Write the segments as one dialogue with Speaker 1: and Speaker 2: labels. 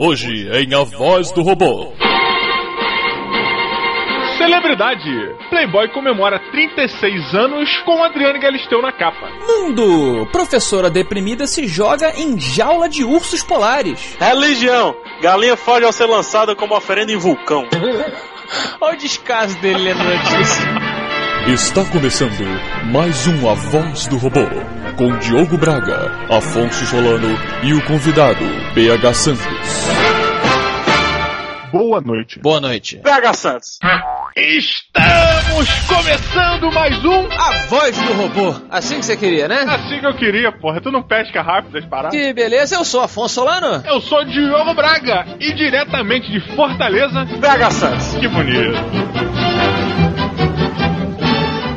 Speaker 1: Hoje em A Voz do Robô.
Speaker 2: Celebridade. Playboy comemora 36 anos com Adriane Galisteu na capa.
Speaker 3: Mundo. Professora deprimida se joga em jaula de ursos polares.
Speaker 4: Religião. Galinha foge ao ser lançada como oferenda em vulcão.
Speaker 3: Olha o descaso dele lendo notícia.
Speaker 1: Está começando mais um A Voz do Robô, com Diogo Braga, Afonso Solano e o convidado, PH Santos.
Speaker 2: Boa noite.
Speaker 3: Boa noite.
Speaker 4: PH Santos.
Speaker 2: Estamos começando mais um
Speaker 3: A Voz do Robô. Assim que você queria, né?
Speaker 2: Assim que eu queria, porra. Tu não pesca rápido as paradas?
Speaker 3: Que beleza, eu sou Afonso Solano.
Speaker 2: Eu sou Diogo Braga e diretamente de Fortaleza,
Speaker 4: PH Santos.
Speaker 2: que bonito.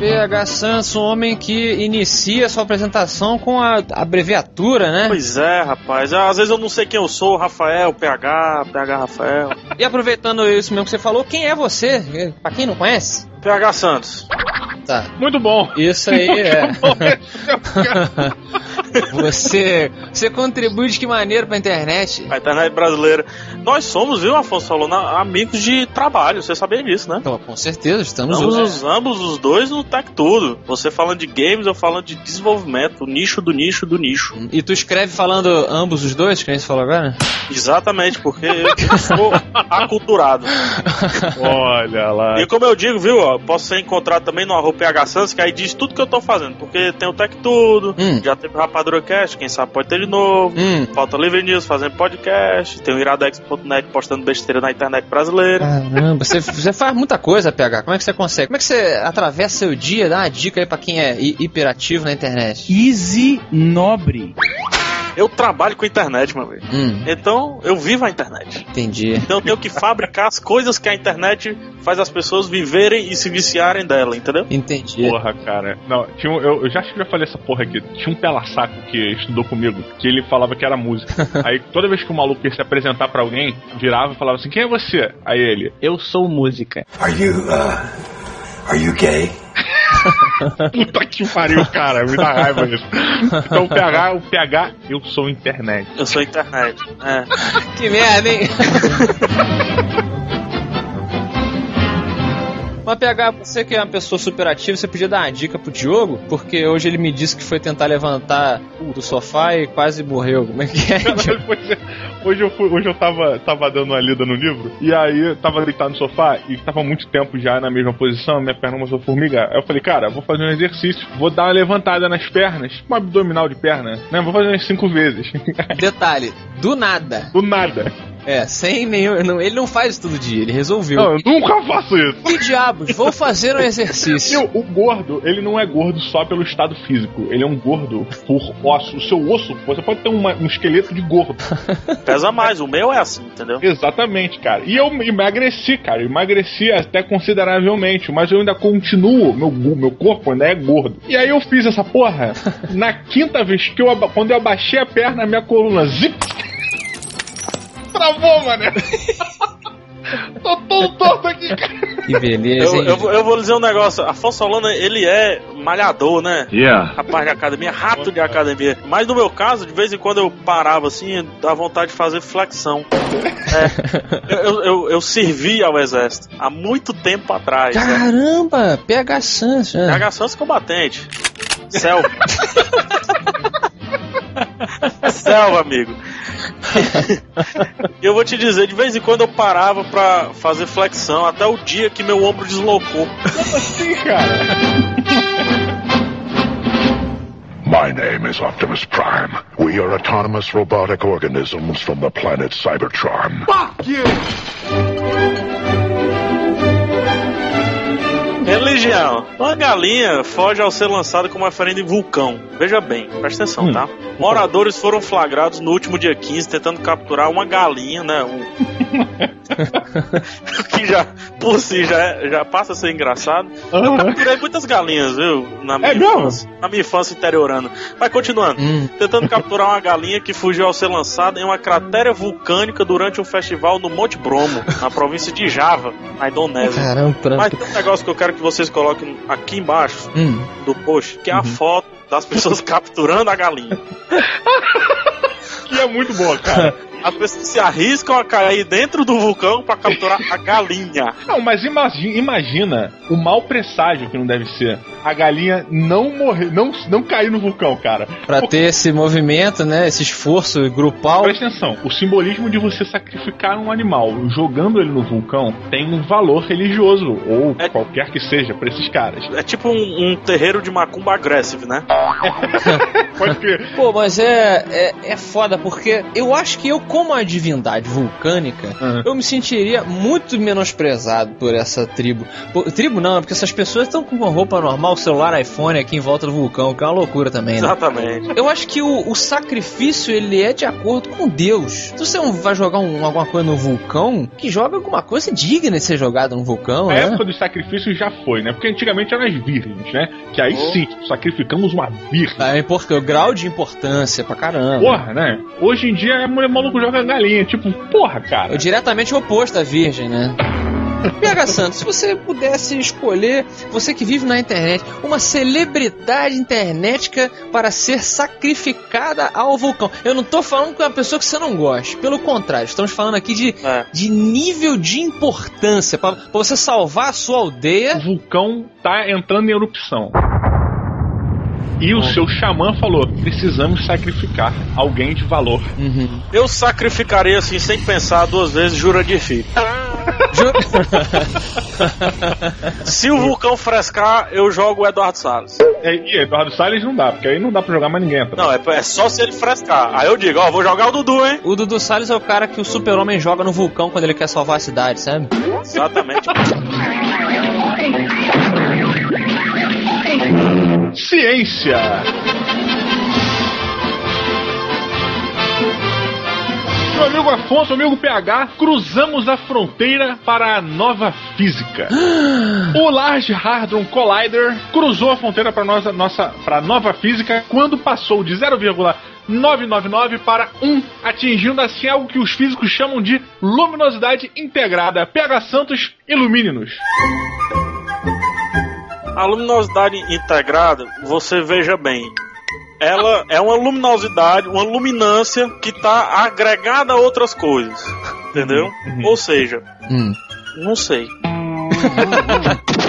Speaker 3: PH Santos, um homem que inicia sua apresentação com a abreviatura, né?
Speaker 4: Pois é, rapaz. Às vezes eu não sei quem eu sou, Rafael, PH, PH Rafael.
Speaker 3: E aproveitando isso mesmo que você falou, quem é você? Pra quem não conhece?
Speaker 4: PH Santos.
Speaker 3: Tá.
Speaker 2: Muito bom.
Speaker 3: Isso aí é.
Speaker 2: Muito é.
Speaker 3: Você, você contribui de que maneira pra internet?
Speaker 4: A internet brasileira. Nós somos, viu, Afonso Solano, amigos de trabalho. Você sabia disso, né?
Speaker 3: Então, com certeza, estamos
Speaker 4: Ambos,
Speaker 3: juntos.
Speaker 4: os, ambos os dois no Tech Tudo. Você falando de games, eu falando de desenvolvimento, o nicho do nicho do nicho.
Speaker 3: E tu escreve falando ambos os dois, que nem você falou agora?
Speaker 4: Exatamente, porque eu sou aculturado.
Speaker 2: Olha lá.
Speaker 4: E como eu digo, viu, ó, posso ser encontrado também no arroba PH Santos, que aí diz tudo que eu tô fazendo. Porque tem o Tech Tudo,
Speaker 3: Hum.
Speaker 4: já teve o Rapadura Cast, quem sabe pode ter de novo.
Speaker 3: Hum.
Speaker 4: Falta Livre News fazendo podcast, tem o iradex.net postando besteira na internet brasileira.
Speaker 3: Caramba, você, você faz muita coisa, PH. Como é que você consegue? Como é que você atravessa seu dia? Dá uma dica aí pra quem é hi- hiperativo na internet.
Speaker 5: Easy Nobre.
Speaker 4: Eu trabalho com internet, meu velho.
Speaker 3: Hum,
Speaker 4: Então eu vivo a internet.
Speaker 3: entendi.
Speaker 4: Então eu tenho que fabricar as coisas que a internet faz as pessoas viverem e se viciarem dela, entendeu?
Speaker 3: Entendi.
Speaker 2: Porra, cara. Não, tinha um- eu, eu já acho que já falei essa porra aqui. Tinha um pela-saco que estudou comigo, que ele falava que era música. Aí toda vez que o maluco ia se apresentar pra alguém, virava e falava assim: Quem é você? Aí ele,
Speaker 5: Eu sou música.
Speaker 6: Are you, uh, are you gay?
Speaker 2: puta que pariu, cara, me dá raiva isso. Então o PH, o PH, eu sou internet.
Speaker 4: Eu sou internet. É.
Speaker 3: Que merda, hein? Mas PH, você que é uma pessoa super ativa, você podia dar uma dica pro Diogo? Porque hoje ele me disse que foi tentar levantar do sofá e quase morreu. Como é que é?
Speaker 2: Hoje eu, fui, hoje eu tava, tava dando uma lida no livro, e aí tava deitado no sofá e tava há muito tempo já na mesma posição, minha perna começou a formigar. Aí eu falei, cara, vou fazer um exercício, vou dar uma levantada nas pernas, tipo um abdominal de perna, né? Vou fazer umas cinco vezes.
Speaker 3: Detalhe, do nada.
Speaker 2: Do nada.
Speaker 3: É, sem nenhum. não- ele não faz isso todo dia, ele resolveu.
Speaker 2: Não, eu nunca faço isso.
Speaker 3: Que diabos, vou fazer um exercício.
Speaker 2: E o, gordo, ele não é gordo só pelo estado físico, ele é um gordo por osso. O seu osso, você pode ter uma- um esqueleto de gordo.
Speaker 4: Pesa mais, o meu é assim, entendeu?
Speaker 2: Exatamente, cara. E eu emagreci, cara. Eu emagreci até consideravelmente, mas eu ainda continuo, meu, meu corpo ainda é gordo. E aí eu fiz essa porra. Na quinta vez que eu quando eu abaixei a perna, a minha coluna zip. Travou, mano. Tô todo torto aqui, cara.
Speaker 3: Que beleza,
Speaker 4: Eu,
Speaker 3: hein?
Speaker 4: eu, vou- eu vou dizer um negócio, Afonso Solano, ele é malhador, né?
Speaker 6: Yeah.
Speaker 4: Rapaz de academia, rato de academia. Mas no meu caso, de vez em quando eu parava assim, dá vontade de fazer flexão. É, eu, eu, eu servi ao exército há muito tempo atrás. Né?
Speaker 3: Caramba, PH Santos. né?
Speaker 4: PH Santos combatente. Selva. Selva, amigo. E eu vou te dizer, de vez em quando eu parava pra fazer flexão, até o dia que meu ombro deslocou.
Speaker 2: Sim, cara.
Speaker 7: My name is Optimus Prime. We are autonomous robotic organisms from the planet Cybertron.
Speaker 4: Religião. Uma galinha foge ao ser lançada como oferenda em vulcão. Veja bem, presta atenção, tá? Moradores foram flagrados no último dia 15 tentando capturar uma galinha, né? Um... que já, por si, já, é- já passa a ser engraçado. Eu capturei muitas galinhas, viu? Na minha,
Speaker 2: É
Speaker 4: infância, na minha infância interiorana. Mas continuando.
Speaker 3: Hum.
Speaker 4: Tentando capturar uma galinha que fugiu ao ser lançada em uma cratera vulcânica durante um festival no Monte Bromo, na província de Java, na Indonésia.
Speaker 3: Caramba,
Speaker 4: Mas tem um negócio que eu quero que vocês coloquem aqui embaixo
Speaker 3: Hum.
Speaker 4: do post, que é a foto das pessoas capturando a galinha.
Speaker 2: Que é muito boa, cara.
Speaker 4: As pessoas se arriscam a cair dentro do vulcão pra capturar a galinha.
Speaker 2: Não, mas imagina, imagina o mau presságio que não deve ser. A galinha não morrer, não, não cair no vulcão, cara.
Speaker 3: Pra
Speaker 2: Porque-
Speaker 3: ter esse movimento, né? Esse esforço grupal.
Speaker 2: Presta atenção, o simbolismo de você sacrificar um animal jogando ele no vulcão tem um valor religioso, ou
Speaker 4: É-
Speaker 2: qualquer que seja, pra esses caras.
Speaker 4: É tipo um, um terreiro de macumba agressivo, né?
Speaker 2: Pode crer.
Speaker 3: Pô, mas é, é, é foda, porque eu acho que eu, como a divindade vulcânica,
Speaker 2: Uhum.
Speaker 3: eu me sentiria muito menosprezado por essa tribo. Pô, tribo não, é porque essas pessoas estão com uma roupa normal, celular, iPhone aqui em volta do vulcão, que é uma loucura também, né?
Speaker 4: Exatamente.
Speaker 3: Eu acho que o, o sacrifício ele é de acordo com Deus. Se você não vai jogar um- alguma coisa no vulcão, que joga alguma coisa digna de ser jogada no vulcão,
Speaker 2: A
Speaker 3: né?
Speaker 2: época dos sacrifícios já foi, né? Porque antigamente eram as virgens, né? Que aí sim, sacrificamos uma virgem.
Speaker 3: É importante, grau de importância pra caramba.
Speaker 2: Porra, né? Hoje em dia a mulher maluco joga galinha. Tipo, porra, cara.
Speaker 3: É diretamente o oposto da virgem, né? PH Santos, se você pudesse escolher, você que vive na internet, uma celebridade internetica para ser sacrificada ao vulcão. Eu não tô falando com uma pessoa que você não gosta, pelo contrário, estamos falando aqui de,
Speaker 4: É.
Speaker 3: de nível de importância, para você salvar a sua
Speaker 2: O
Speaker 3: aldeia.
Speaker 2: vulcão tá entrando em erupção. E o seu xamã falou: precisamos sacrificar alguém de valor.
Speaker 3: Uhum.
Speaker 4: Eu sacrificaria assim, sem pensar duas vezes, jura de filho. Se o vulcão frescar, eu jogo o Eduardo Salles.
Speaker 2: É, e Eduardo Salles não dá, porque aí não dá pra jogar mais ninguém.
Speaker 4: Não, é, é só se ele frescar. Aí eu digo, ó, vou jogar o Dudu, hein?
Speaker 3: o Dudu Salles é o cara que o super-homem joga no vulcão quando ele quer salvar a cidade, sabe?
Speaker 4: Exatamente.
Speaker 2: Ciência! Meu amigo Afonso, amigo PH, cruzamos a fronteira para a nova física. o Large Hadron Collider cruzou a fronteira para nossa, nossa para nova física quando passou de 0,999 para 1, atingindo assim algo que os físicos chamam de luminosidade integrada. PH Santos, ilumine-nos.
Speaker 4: A luminosidade integrada, você veja bem. Ela é uma luminosidade, uma luminância que está agregada a outras coisas. Entendeu? Ou seja,
Speaker 3: Hum.
Speaker 4: não sei.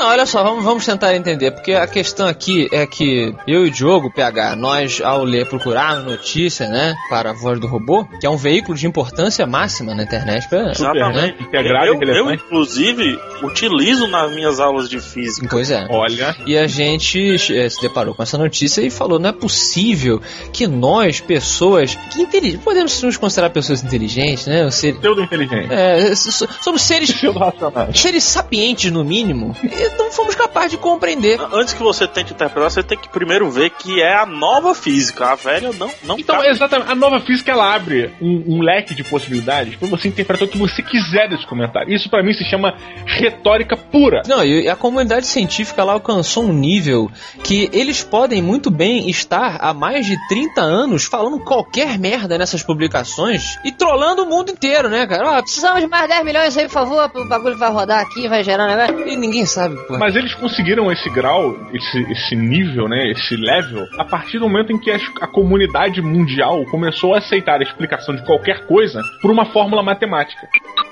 Speaker 3: Não, olha só, vamos, vamos tentar entender, porque a questão aqui é que eu e o Diogo, PH, nós, ao ler, procurar notícia, né, para a Voz do Robô, que é um veículo de importância máxima na internet, pra,
Speaker 4: Exatamente.
Speaker 2: integrado
Speaker 4: eu,
Speaker 2: e
Speaker 4: eu, inclusive, utilizo nas minhas aulas de física.
Speaker 3: Pois é.
Speaker 2: Olha,
Speaker 3: E a gente eh, se deparou com essa notícia e falou: não é possível que nós, pessoas que inteligentes, podemos nos considerar pessoas inteligentes, né? Ser,
Speaker 2: pseudo inteligente.
Speaker 3: é, so- somos seres, seres sapientes, no mínimo, não fomos capazes de compreender.
Speaker 4: Antes que você tente interpretar, você tem que primeiro ver que é a nova física. A velha não, não
Speaker 2: Então,
Speaker 4: cabe.
Speaker 2: exatamente, a nova física ela abre um, um leque de possibilidades para você interpretar o que você quiser desse comentário. Isso pra mim se chama retórica pura.
Speaker 3: Não, e a comunidade científica lá alcançou um nível que eles podem muito bem estar há mais de 30 anos falando qualquer merda nessas publicações e trollando o mundo inteiro, né, cara? Ah,
Speaker 8: Precisamos de mais 10 milhões aí, por favor, o bagulho vai rodar aqui, vai gerar um negócio.
Speaker 3: e ninguém sabe, pô.
Speaker 2: Mas eles conseguiram esse grau, esse, esse nível, né, esse level, a partir do momento em que as- a, comunidade mundial começou a aceitar a explicação de qualquer coisa por uma fórmula matemática.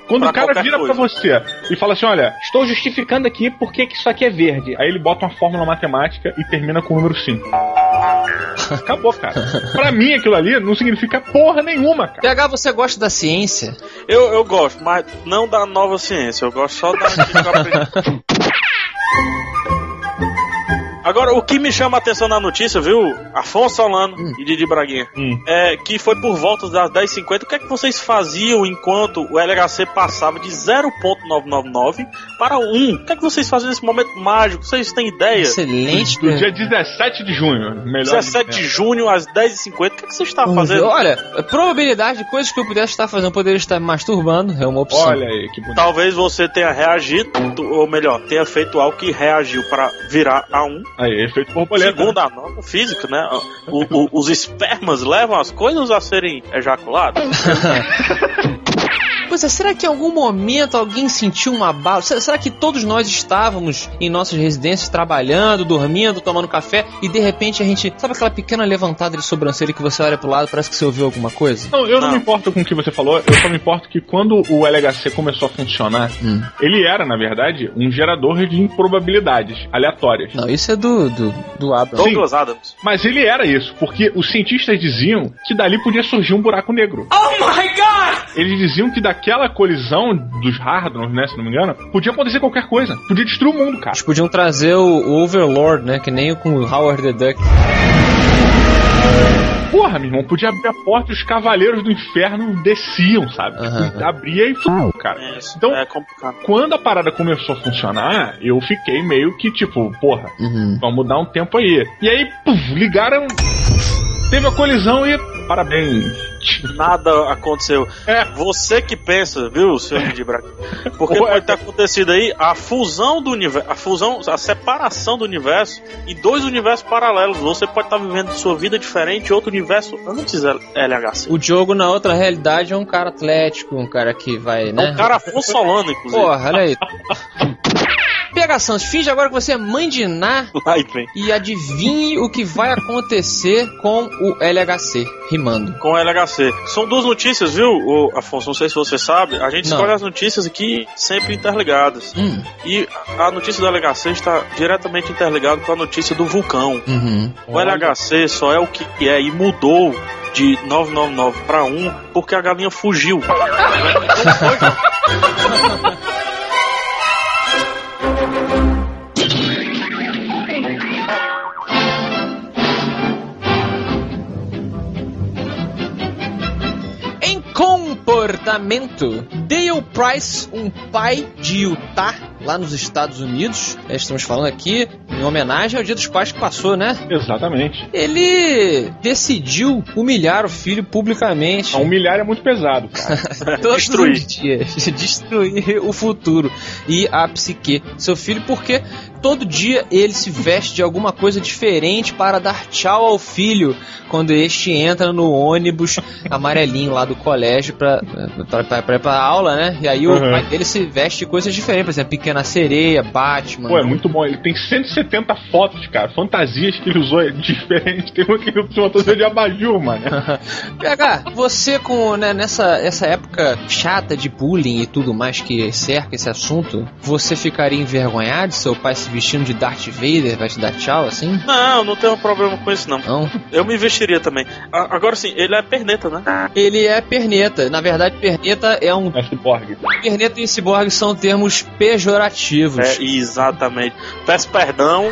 Speaker 2: Quando
Speaker 4: Pra
Speaker 2: o cara vira
Speaker 4: coisa.
Speaker 2: pra você e fala assim, olha, estou justificando aqui porque que isso aqui é verde. Aí ele bota uma fórmula matemática e termina com o número 5. Acabou, cara. pra mim aquilo ali não significa porra nenhuma, cara.
Speaker 3: PH, você gosta da ciência?
Speaker 4: Eu, eu gosto, mas não da nova ciência. Eu gosto só da antiga que eu aprendi. Thank you. Agora, o que me chama a atenção na notícia, viu? Afonso Solano e Didi Braguinha,
Speaker 2: Hum.
Speaker 4: é que foi por volta das 10h50. O que é que vocês faziam enquanto o LHC passava de 0.999 para 1? O que é que vocês faziam nesse momento mágico? Vocês têm ideia?
Speaker 3: Excelente.
Speaker 2: Do dia 17 de junho. Melhor
Speaker 4: 17 de junho às 10h50, o que, é que você está fazendo?
Speaker 3: Olha, a probabilidade de coisas que eu pudesse estar fazendo, poderia estar me masturbando, é uma opção.
Speaker 2: Olha aí, que bonito.
Speaker 4: Talvez você tenha reagido, ou melhor, tenha feito algo que reagiu para virar a 1.
Speaker 2: Aí, efeito borboleta.
Speaker 4: Segundo a nota física, né? o- o- os espermas levam as coisas a serem ejaculadas.
Speaker 3: Pois é, será que em algum momento alguém sentiu uma bala? Será, será que todos nós estávamos em nossas residências trabalhando, dormindo, tomando café e de repente a gente. Sabe aquela pequena levantada de sobrancelha que você olha pro lado parece que você ouviu alguma coisa?
Speaker 2: Não, eu não.
Speaker 4: Não.
Speaker 2: me importo com o que você falou, eu só me importo que quando o LHC começou a funcionar,
Speaker 3: Hum.
Speaker 2: ele era, na verdade, um gerador de improbabilidades aleatórias.
Speaker 3: Não, isso é do, do, do Abrams.
Speaker 4: Douglas Adams.
Speaker 2: Mas ele era isso, porque os cientistas diziam que dali podia surgir um buraco negro. Oh my god! Eles diziam que daquela colisão dos Hardons, né, se não me engano, podia acontecer qualquer coisa. Podia destruir o mundo, cara.
Speaker 3: Eles podiam trazer o, Overlord, né? Que nem com o Howard the Duck.
Speaker 2: Porra, meu irmão, podia abrir a porta e os cavaleiros do inferno desciam, sabe? Tipo, abria e fudeu, cara.
Speaker 4: Isso.
Speaker 2: Então-
Speaker 4: é complicado.
Speaker 2: Quando a parada começou a funcionar, eu fiquei meio que tipo, porra,
Speaker 3: Uhum.
Speaker 2: vamos dar um tempo aí. E aí, puf, ligaram. Teve a colisão e. Parabéns.
Speaker 4: Nada aconteceu.
Speaker 2: É.
Speaker 4: Você que pensa, viu, senhor de Braga? Porque
Speaker 2: é-
Speaker 4: pode ter acontecido aí a fusão do universo, a fusão, a separação do universo em dois universos paralelos. Você pode estar vivendo sua vida diferente em outro universo antes LHC.
Speaker 3: O Diogo, na outra realidade, é um cara atlético, um cara que vai,
Speaker 4: É
Speaker 3: né?
Speaker 4: um cara Afonso Solano, inclusive.
Speaker 3: Porra, olha aí. PH Santos, finge agora que você é mãe de Ná e adivinhe o que vai acontecer com o LHC, rimando.
Speaker 4: Com o LHC. São duas notícias, viu, ô, Afonso? Não sei se você sabe. A gente
Speaker 3: Não.
Speaker 4: escolhe as notícias aqui sempre interligadas.
Speaker 3: Hum,
Speaker 4: E a notícia do LHC está diretamente interligada com a notícia do vulcão.
Speaker 3: uhum.
Speaker 4: O LHC só é o que é e mudou de 999 para 1 porque a galinha fugiu. Não foi.
Speaker 3: Comportamento, Dale Price, um pai de Utah, lá nos Estados Unidos, é, estamos falando aqui em homenagem ao Dia dos Pais que passou, né?
Speaker 2: Exatamente.
Speaker 3: Ele decidiu humilhar o filho publicamente.
Speaker 2: A humilhar é muito pesado, cara.
Speaker 4: Destruir.
Speaker 3: dias. Destruir o futuro e a psique do seu filho, porque todo dia ele se veste de alguma coisa diferente para dar tchau ao filho quando este entra no ônibus amarelinho lá do colégio pra, pra aula, né? E aí o
Speaker 2: Uhum.
Speaker 3: pai dele se veste de coisas diferentes, por exemplo, Pequena Sereia, Batman.
Speaker 2: Pô, é muito bom. Ele tem 170 fotos, cara. Fantasias que ele usou é diferente. Tem uma que ele usou fantasia de abajur, mano.
Speaker 3: PH, você com né, nessa essa época chata de bullying e tudo mais que cerca esse assunto, você ficaria envergonhado de seu pai se vestindo de Darth Vader vai te dar tchau assim?
Speaker 4: Não, não tenho problema com isso, não.
Speaker 3: Não.
Speaker 4: Eu me vestiria também. A- Agora sim, ele é perneta, né?
Speaker 3: Ele é perneta. Na verdade, perneta é um.
Speaker 2: É ciborgue.
Speaker 3: Perneta e ciborgue são termos pejorativos.
Speaker 4: É, exatamente. Peço perdão.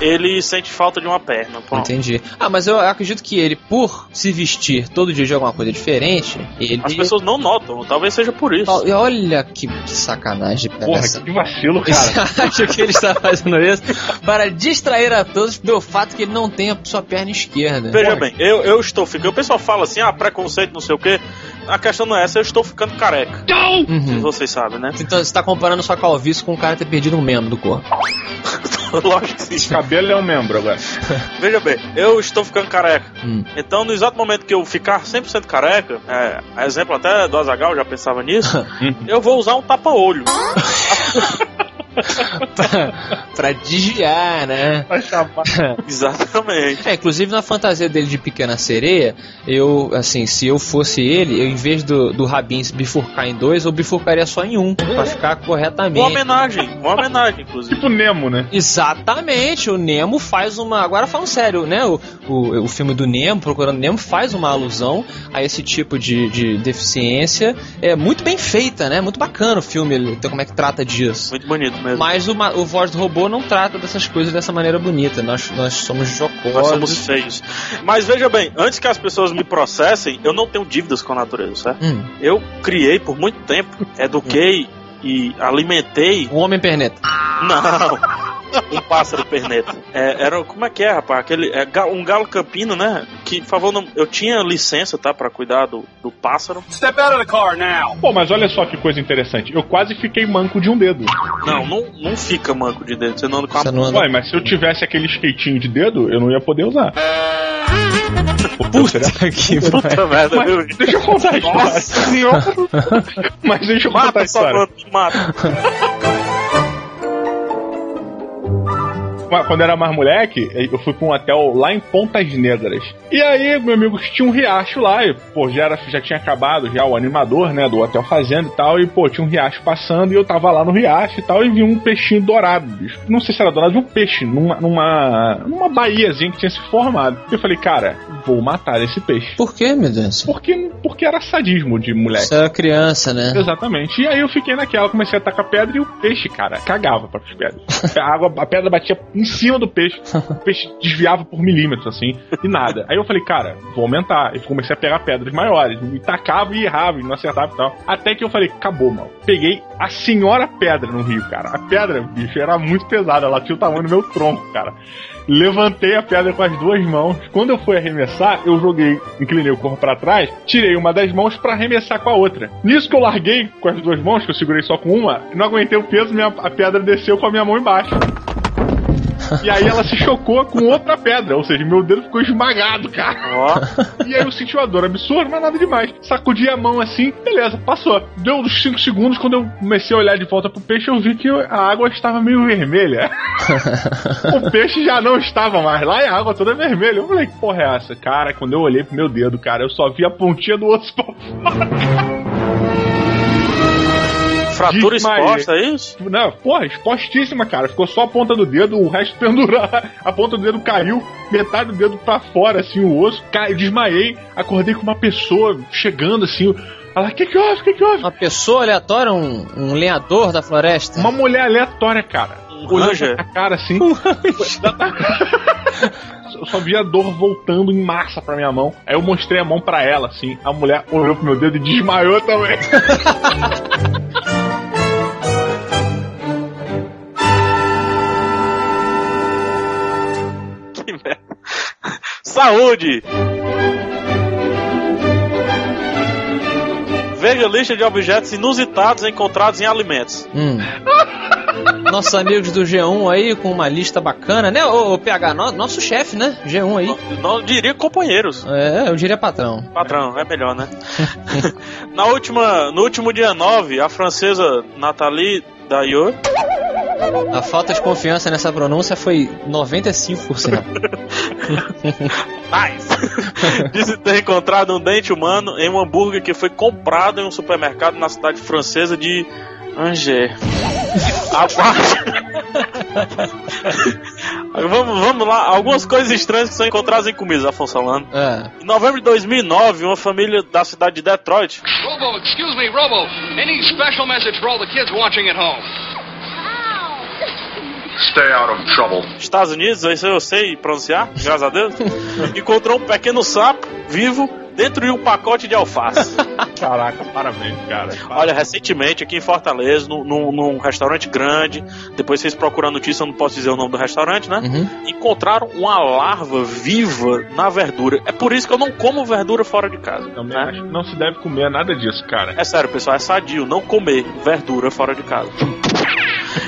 Speaker 4: Ele sente falta de uma perna. Pronto.
Speaker 3: Entendi. Ah, mas eu acredito que ele, por se vestir todo dia de alguma coisa diferente, ele.
Speaker 4: As pessoas não notam, talvez seja por isso.
Speaker 3: E Olha que, que sacanagem de
Speaker 2: Porra, que vacilo, cara.
Speaker 3: acha que ele está fazendo isso para distrair a todos do fato que ele não tem a sua perna esquerda?
Speaker 4: Veja bem, eu, eu estou ficando. O pessoal fala assim, ah, preconceito, não sei o quê. A questão não é essa, eu estou ficando careca.
Speaker 3: Uhum.
Speaker 4: Vocês sabem, né?
Speaker 3: Então você está comparando sua calvície com o cara ter perdido um membro do corpo.
Speaker 4: Lógico que sim.
Speaker 2: Cabelo é um membro agora.
Speaker 4: Veja bem, eu estou ficando careca.
Speaker 3: Hum.
Speaker 4: Então, no exato momento que eu ficar 100% careca, é, exemplo até do Azagal, já pensava nisso, eu vou usar um tapa-olho.
Speaker 3: pra, pra desviar, né?
Speaker 2: Vai chamar.
Speaker 4: Exatamente.
Speaker 3: É, inclusive na fantasia dele de Pequena Sereia, eu, assim, se eu fosse ele, eu, em vez do, do Rabin se bifurcar em dois, eu bifurcaria só em um, pra ficar corretamente.
Speaker 4: Uma homenagem, uma homenagem, inclusive.
Speaker 2: Tipo Nemo, né?
Speaker 3: Exatamente, o Nemo faz uma. Agora falando sério, né? O, o, o filme do Nemo, Procurando Nemo, faz uma alusão a esse tipo de, de deficiência. É muito bem feita, né? Muito bacana o filme, então como é que trata disso.
Speaker 4: Muito bonito mesmo.
Speaker 3: Mas o, o Voz do Robô não trata dessas coisas dessa maneira bonita. Nós, nós somos jocosos.
Speaker 4: Nós somos feios. Mas veja bem, antes que as pessoas me processem, eu não tenho dívidas com a natureza, certo?
Speaker 3: Hum,
Speaker 4: Eu criei por muito tempo, eduquei e alimentei.
Speaker 3: o Homem Perneta.
Speaker 4: Não! Um pássaro perneta. É, era, como é que é, rapaz? Aquele, é, um galo campino, né? Que, por favor, não, eu tinha licença, tá? Pra cuidar do, do pássaro.
Speaker 9: Step out of the car now.
Speaker 2: Pô, mas olha só que coisa interessante. Eu quase fiquei manco de um dedo.
Speaker 4: Não, não, não fica manco de dedo. Você não anda com a
Speaker 3: Você não anda-
Speaker 2: Ué, mas se eu tivesse aquele skatinho de dedo, eu não ia poder usar. Seria-
Speaker 3: Puta que
Speaker 4: puta merda, viu?
Speaker 2: Mas, deixa eu contar a história.
Speaker 4: Nossa senhora!
Speaker 2: Mas deixa eu contar a
Speaker 4: Mata,
Speaker 2: história.
Speaker 4: só mata.
Speaker 2: Quando era mais moleque, eu fui pra um hotel lá em Pontas Negras. E aí, meu amigo tinha um riacho lá, e, pô, já, era, já tinha acabado já o animador, né, do hotel fazendo e tal, e, pô, tinha um riacho passando, e eu tava lá no riacho e tal, e vi um peixinho dourado, bicho. Não sei se era dourado, vi um peixe numa, numa, numa baiazinha que tinha se formado. E eu falei, cara, vou matar esse peixe.
Speaker 3: Por que, meu Deus?
Speaker 2: Porque, porque era sadismo de moleque.
Speaker 3: Você era criança, né?
Speaker 2: Exatamente. E aí eu fiquei naquela, comecei a atacar pedra e o peixe, cara, cagava para as pedras. A água, a pedra batia em cima do peixe, o peixe desviava por milímetros, assim, e nada. Aí eu falei, cara, vou aumentar. E comecei a pegar pedras maiores, e tacava e errava, e não acertava e tal. Até que eu falei, acabou, mano. Peguei a senhora pedra no rio, cara. A pedra, bicho, era muito pesada, ela tinha o tamanho do meu tronco, cara. Levantei a pedra com as duas mãos. Quando eu fui arremessar, eu joguei, inclinei o corpo pra trás, tirei uma das mãos pra arremessar com a outra. Nisso que eu larguei com as duas mãos, que eu segurei só com uma, não aguentei o peso, minha, a pedra desceu com a minha mão embaixo. E aí ela se chocou com outra pedra, ou seja, meu dedo ficou esmagado, cara.
Speaker 4: Ó,
Speaker 2: E aí eu senti uma dor absurda, mas nada demais. Sacudi a mão assim, beleza, passou. Deu uns 5 segundos, quando eu comecei a olhar de volta pro peixe, eu vi que a água estava meio vermelha. o peixe já não estava mais lá e a água toda vermelha. Eu falei, que porra é essa? Cara, quando eu olhei pro meu dedo, cara, eu só vi a pontinha do osso pra fora.
Speaker 4: Fratura exposta, é isso?
Speaker 2: Não, porra, expostíssima, cara. Ficou só a ponta do dedo, o resto pendurar. A ponta do dedo caiu, metade do dedo pra fora, assim, o osso. Cai, desmaiei, acordei com uma pessoa chegando, assim. Ela, o que que houve? O que que houve?
Speaker 3: Uma pessoa aleatória, um, um lenhador da floresta.
Speaker 2: Uma mulher aleatória, cara.
Speaker 4: Um
Speaker 2: Olhando pra cara, assim. Eu só vi a dor voltando em massa pra minha mão. Aí eu mostrei a mão pra ela, assim. A mulher olhou pro meu dedo e desmaiou também.
Speaker 4: Saúde! Veja a lista de objetos inusitados encontrados em alimentos.
Speaker 3: Hum. Nossos amigos do G1 aí com uma lista bacana, né? Ô, ô, PH, no- nosso chefe, né? G1 aí.
Speaker 4: Não diria companheiros.
Speaker 3: É, eu diria patrão.
Speaker 4: Patrão, é melhor, né? Na última, no último dia 9, a francesa Nathalie Dayot
Speaker 3: A falta de confiança nessa pronúncia foi 95%.
Speaker 4: Nice. Disse ter encontrado um dente humano em um hambúrguer que foi comprado em um supermercado na cidade francesa de Angers. Vamos, vamos lá. Algumas coisas estranhas que são encontradas em comidas, Afonso Solano.
Speaker 3: É.
Speaker 4: Em novembro de 2009, uma família da cidade de Detroit
Speaker 10: Robo, excuse me, Robo. Any special message for all the kids watching at home?
Speaker 7: Stay out of trouble.
Speaker 4: Estados Unidos, isso eu sei pronunciar, graças a Deus, encontrou um pequeno sapo vivo dentro de um pacote de alface.
Speaker 2: Caraca, parabéns, cara.
Speaker 4: Olha, recentemente aqui em Fortaleza, num, num- num restaurante grande, depois vocês procuram a notícia, eu não posso dizer o nome do restaurante, né?
Speaker 3: Uhum.
Speaker 4: Encontraram uma larva viva na verdura. É por isso que eu não como verdura fora de casa.
Speaker 2: Também
Speaker 4: né?
Speaker 2: acho que não se deve comer nada disso, cara.
Speaker 4: É sério, pessoal, é sadio não comer verdura fora de casa.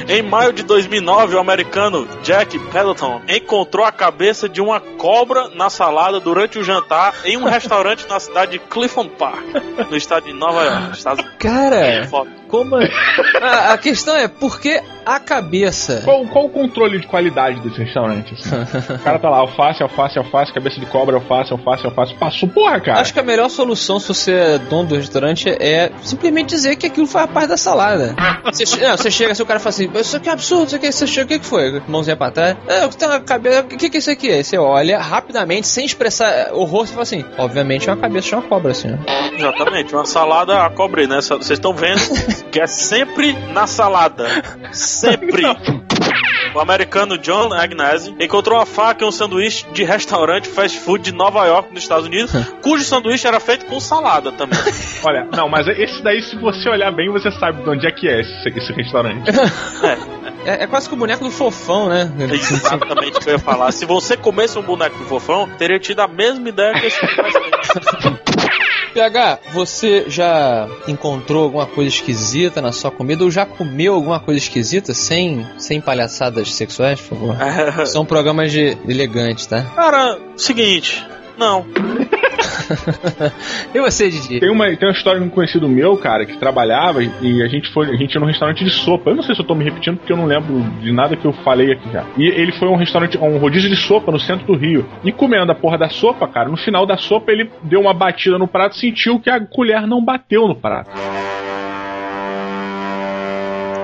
Speaker 4: Em maio de 2009, o americano Jack Peloton encontrou a cabeça de uma cobra na salada durante o jantar em um restaurante na cidade de Clifton Park, no estado de Nova York, Estados Unidos.
Speaker 3: Cara,
Speaker 4: Foto.
Speaker 3: Como. A, a questão é, por que a cabeça?
Speaker 2: Qual, qual o controle de qualidade desse restaurante? Assim? o cara tá lá, alface, alface, alface, cabeça de cobra, alface, alface, alface. Passou, porra, cara.
Speaker 3: Acho que a melhor solução, se você é dono do restaurante, é simplesmente dizer que aquilo faz parte da salada. Você, não, você chega assim, o cara fala assim, isso aqui é absurdo, isso aqui, você chega, o que, que foi? Mãozinha pra trás. É, tem uma cabeça, o que, que é isso aqui? Aí você olha rapidamente, sem expressar horror, você fala assim, obviamente é uma cabeça de uma cobra, assim, né?
Speaker 4: Exatamente, uma salada a cobre, né? Vocês estão vendo que é sempre na salada. Sempre. O americano John Agnesi encontrou uma faca e um sanduíche de restaurante fast food de Nova York, nos Estados Unidos, cujo sanduíche era feito com salada também.
Speaker 2: Olha, não, mas esse daí, se você olhar bem, você sabe de onde é que é esse, esse restaurante.
Speaker 4: É.
Speaker 3: É, é quase que o boneco do fofão, né?
Speaker 4: Exatamente o que eu ia falar. Se você comesse um boneco do fofão, teria tido a mesma ideia que esse.
Speaker 3: PH, você já encontrou alguma coisa esquisita na sua comida ou já comeu alguma coisa esquisita sem, sem palhaçadas sexuais, por favor? São programas de elegante, tá?
Speaker 4: Cara, seguinte, não.
Speaker 3: e você, Didi?
Speaker 2: Tem uma, tem uma história de um conhecido meu, cara, que trabalhava e a gente foi, a gente ia num restaurante de sopa. Eu não sei se eu tô me repetindo porque eu não lembro de nada que eu falei aqui já. E ele foi a um restaurante, um rodízio de sopa no centro do Rio. E comendo a porra da sopa, cara, no final da sopa ele deu uma batida no prato e sentiu que a colher não bateu no prato.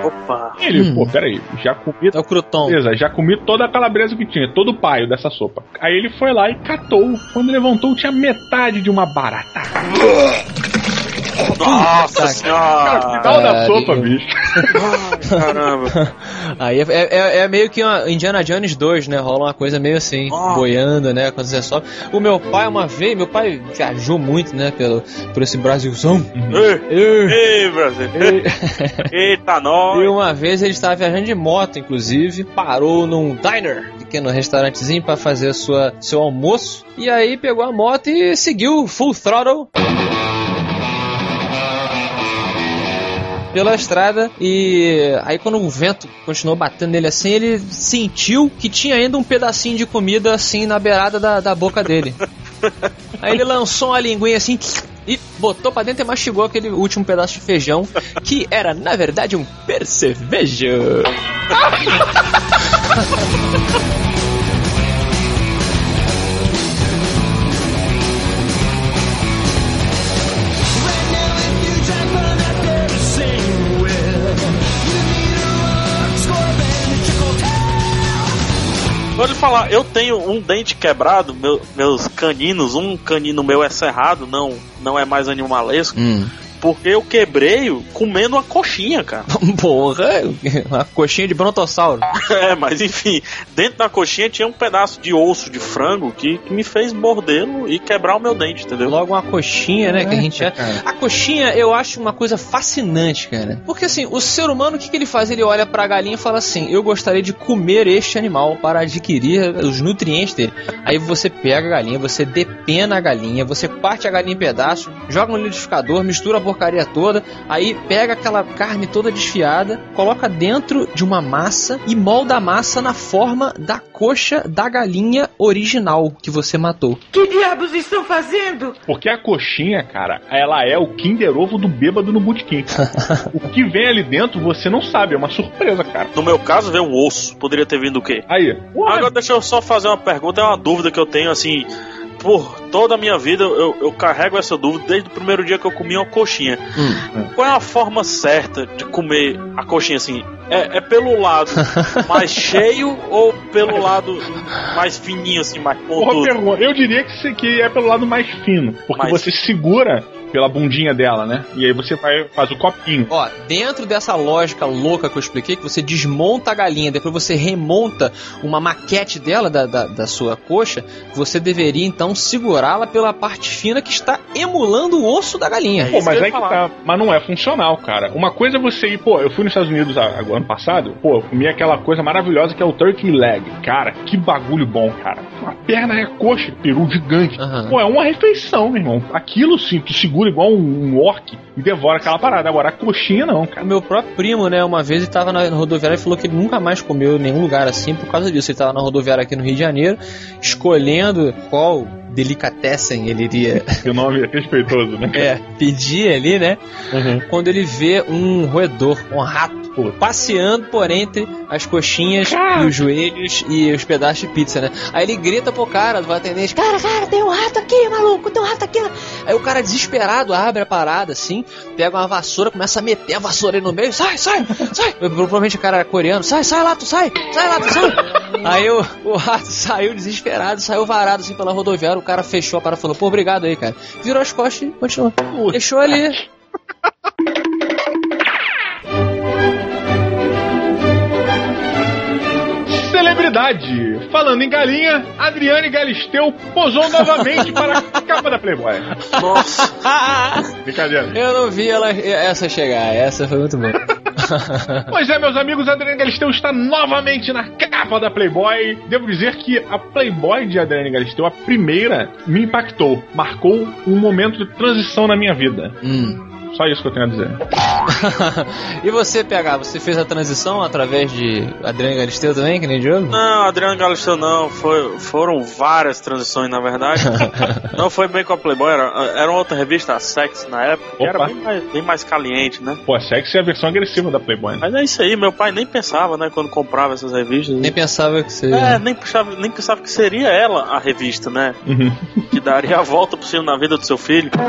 Speaker 4: Opa.
Speaker 2: E ele,
Speaker 3: Hum.
Speaker 2: pô, peraí, já comi.
Speaker 3: É o crouton.
Speaker 2: Beleza, já comi toda a calabresa que tinha, todo o paio dessa sopa. Aí ele foi lá e catou. Quando levantou, tinha metade de uma barata.
Speaker 4: Nossa
Speaker 3: Tá.
Speaker 4: senhora!
Speaker 2: Final da
Speaker 3: Caralho.
Speaker 2: sopa, bicho.
Speaker 4: Caramba.
Speaker 3: Aí é, é- é meio que uma Indiana Jones 2, né? Rola uma coisa meio assim, boiando, né? Quando você sobe. O meu pai, uma vez, meu pai viajou muito, né? Pelo, por esse Brasilzão.
Speaker 4: Ei,
Speaker 3: Eu-
Speaker 4: ei, Brasil. Eita,
Speaker 3: E
Speaker 4: nós.
Speaker 3: uma vez ele estava viajando de moto, inclusive, parou num diner, pequeno restaurantezinho, para fazer sua, seu almoço. E aí pegou a moto e seguiu full throttle. Pela estrada, e aí quando o vento continuou batendo nele assim, ele sentiu que tinha ainda um pedacinho de comida assim na beirada da, da boca dele. Aí ele lançou uma linguinha assim e botou pra dentro e mastigou aquele último pedaço de feijão, que era na verdade um percevejo.
Speaker 4: Lhe falar, eu tenho um dente quebrado, meu- meus caninos, um canino meu é cerrado, não, não é mais animalesco,
Speaker 3: Hum.
Speaker 4: Porque eu quebrei comendo uma coxinha, cara.
Speaker 3: Porra, uma coxinha de brontossauro.
Speaker 4: É, mas enfim, dentro da coxinha tinha um pedaço de osso de frango que, que me fez mordê-lo e quebrar o meu dente, entendeu?
Speaker 3: Logo uma coxinha, né? Que a gente. A coxinha eu acho uma coisa fascinante, cara. Porque assim, o ser humano, o que, que ele faz? Ele olha pra galinha e fala assim: Eu gostaria de comer este animal para adquirir os nutrientes dele. Aí você pega a galinha, você depena a galinha, você parte a galinha em pedaços, joga no liquidificador, mistura a porcaria toda, aí pega aquela carne toda desfiada, coloca dentro de uma massa e molda a massa na forma da coxa da galinha original que você matou.
Speaker 9: Que diabos estão fazendo?
Speaker 2: Porque a coxinha, cara, ela é o Kinder Ovo do bêbado no botequim. o que vem ali dentro você não sabe, é uma surpresa, cara.
Speaker 4: No meu caso, veio um osso. Poderia ter vindo o quê?
Speaker 2: Aí,
Speaker 4: Agora deixa eu só fazer uma pergunta, é uma dúvida que eu tenho assim. Por toda a minha vida eu, eu carrego essa dúvida desde o primeiro dia que eu comi uma coxinha. Qual é a forma certa de comer a coxinha assim? É, é pelo lado mais cheio ou pelo lado mais fininho, assim, mais
Speaker 2: Porra,
Speaker 4: pontudo?
Speaker 2: pergunta. Eu diria que, se- que é pelo lado mais fino. Porque
Speaker 4: Mais-
Speaker 2: você segura pela bundinha dela, né? E aí você vai, faz o copinho.
Speaker 3: Ó, dentro dessa lógica louca que eu expliquei, que você desmonta a galinha, depois você remonta uma maquete dela, da, da, da sua coxa, você deveria então segurá-la pela parte fina que está emulando o osso da galinha.
Speaker 2: Pô, mas é que tá. Mas não é funcional, cara. Uma coisa é você ir, pô, eu fui nos Estados Unidos a- a- ano passado, pô, eu comi aquela coisa maravilhosa que é o turkey leg. Cara, que bagulho bom, cara. A perna é coxa, peru gigante.
Speaker 3: Aham.
Speaker 2: Pô, é uma refeição, meu irmão. Aquilo sim, tu segura igual um, um orc e devora aquela parada. Agora a coxinha não, cara.
Speaker 3: O meu próprio primo, né, uma vez ele tava na rodoviária e falou que ele nunca mais comeu em nenhum lugar assim por causa disso. Ele tava na rodoviária aqui no Rio de Janeiro, escolhendo qual delicatessen ele iria
Speaker 2: Que nome é respeitoso, né?
Speaker 3: é, pedir ali, né? Quando ele vê um roedor, um rato, passeando por entre as coxinhas e os joelhos e os pedaços de pizza, né? Aí ele grita pro cara do atendente: Cara, cara, tem um rato aqui, maluco, tem um rato aqui. Aí o cara desesperado abre a parada assim, pega uma vassoura, começa a meter a vassoura aí no meio: Sai, sai, sai. Provavelmente o cara era coreano: Sai, sai lá, tu sai, sai lá, tu sai. Aí o, o rato saiu desesperado, saiu varado assim pela rodoviária. O cara fechou a parada e falou: Pô, obrigado aí, cara. Virou as costas e continuou. Deixou ali.
Speaker 2: Celebridade! Falando em galinha, Adriane Galisteu posou novamente para a capa da Playboy.
Speaker 4: Nossa!
Speaker 2: Brincadeira.
Speaker 3: Eu não vi ela, essa chegar, essa foi muito boa.
Speaker 2: pois é, meus amigos, a Adriana Galisteu está novamente na capa da Playboy. Devo dizer que a Playboy de Adriana Galisteu, a primeira, me impactou. Marcou um momento de transição na minha vida.
Speaker 3: Hum.
Speaker 2: Só isso que eu tenho a dizer.
Speaker 3: e você, PH, você fez a transição através de Adriano Galisteu também, que nem Diogo?
Speaker 4: Não, Adriano Galisteu não. Foi, foram várias transições, na verdade. não foi bem com a Playboy, era, era outra revista, a Sex, na época, que era bem mais, bem mais caliente, né?
Speaker 2: Pô, a Sex é a versão agressiva da Playboy. Né?
Speaker 4: Mas é isso aí, meu pai nem pensava, né, quando comprava essas revistas.
Speaker 3: Nem pensava que seria.
Speaker 4: É, nem pensava, nem pensava que seria ela a revista, né?
Speaker 2: Uhum.
Speaker 4: Daria a volta por cima na vida do seu filho.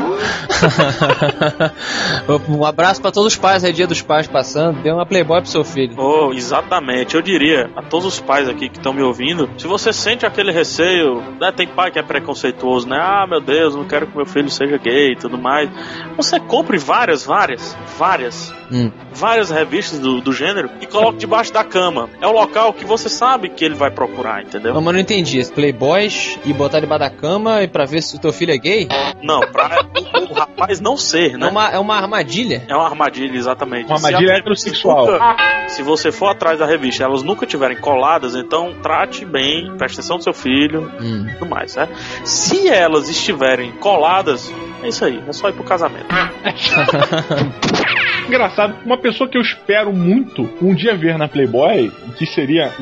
Speaker 3: Um abraço para todos os pais, é dia dos pais passando. Dê uma Playboy pro seu filho.
Speaker 4: Oh, exatamente. Eu diria a todos os pais aqui que estão me ouvindo: se você sente aquele receio, né? Tem pai que é preconceituoso, né? Ah, meu Deus, não quero que meu filho seja gay e tudo mais. Você compre várias, várias, várias,
Speaker 3: hum.
Speaker 4: várias revistas do, do gênero e coloque debaixo da cama. É o local que você sabe que ele vai procurar, entendeu?
Speaker 3: Não, mas não entendi. Playboys e botar debaixo da cama e pra ver se o teu filho é gay?
Speaker 4: Não, pra o, o rapaz não ser, né?
Speaker 3: É uma, é uma armadilha.
Speaker 4: É uma armadilha, exatamente.
Speaker 2: Uma armadilha
Speaker 4: se
Speaker 2: heterossexual.
Speaker 4: Nunca, se você for atrás da revista elas nunca tiverem coladas, então trate bem, preste atenção no seu filho
Speaker 3: hum.
Speaker 4: e tudo mais, né? Se elas estiverem coladas, é isso aí, é só ir pro casamento.
Speaker 2: Engraçado, uma pessoa que eu espero muito um dia ver na Playboy, que seria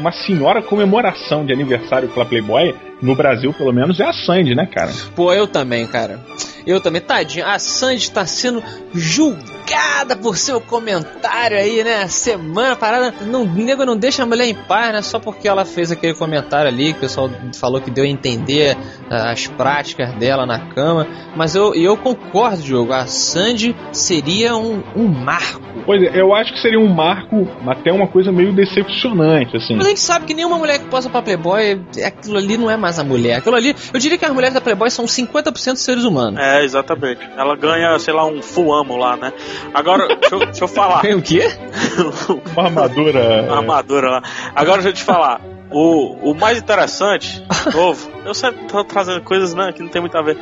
Speaker 2: uma senhora comemoração de aniversário pela Playboy, no Brasil pelo menos, é a Sandy, né, cara?
Speaker 3: Pô, eu também, cara. Eu também, tadinho. A Sandy tá sendo julgada por seu comentário aí, né? Semana parada. Não, o nego não deixa a mulher em paz, né? Só porque ela fez aquele comentário ali, que o pessoal falou que deu a entender uh, as práticas dela na cama. Mas eu, eu concordo, Diogo. A Sandy seria um, um marco.
Speaker 2: Pois é, eu acho que seria um marco, até uma coisa meio decepcionante, assim.
Speaker 3: Mas a gente sabe que nenhuma mulher que possa pra Playboy, aquilo ali não é mais a mulher. Aquilo ali, eu diria que as mulheres da Playboy são 50% seres humanos.
Speaker 4: É, exatamente. Ela ganha, sei lá, um fuamo lá, né? Agora, deixa eu, deixa eu falar.
Speaker 3: Ganha o quê?
Speaker 2: Uma armadura.
Speaker 4: Uma armadura lá. Agora, deixa eu te falar. O, o mais interessante, novo, eu sempre tô trazendo coisas né, que não tem muito a ver.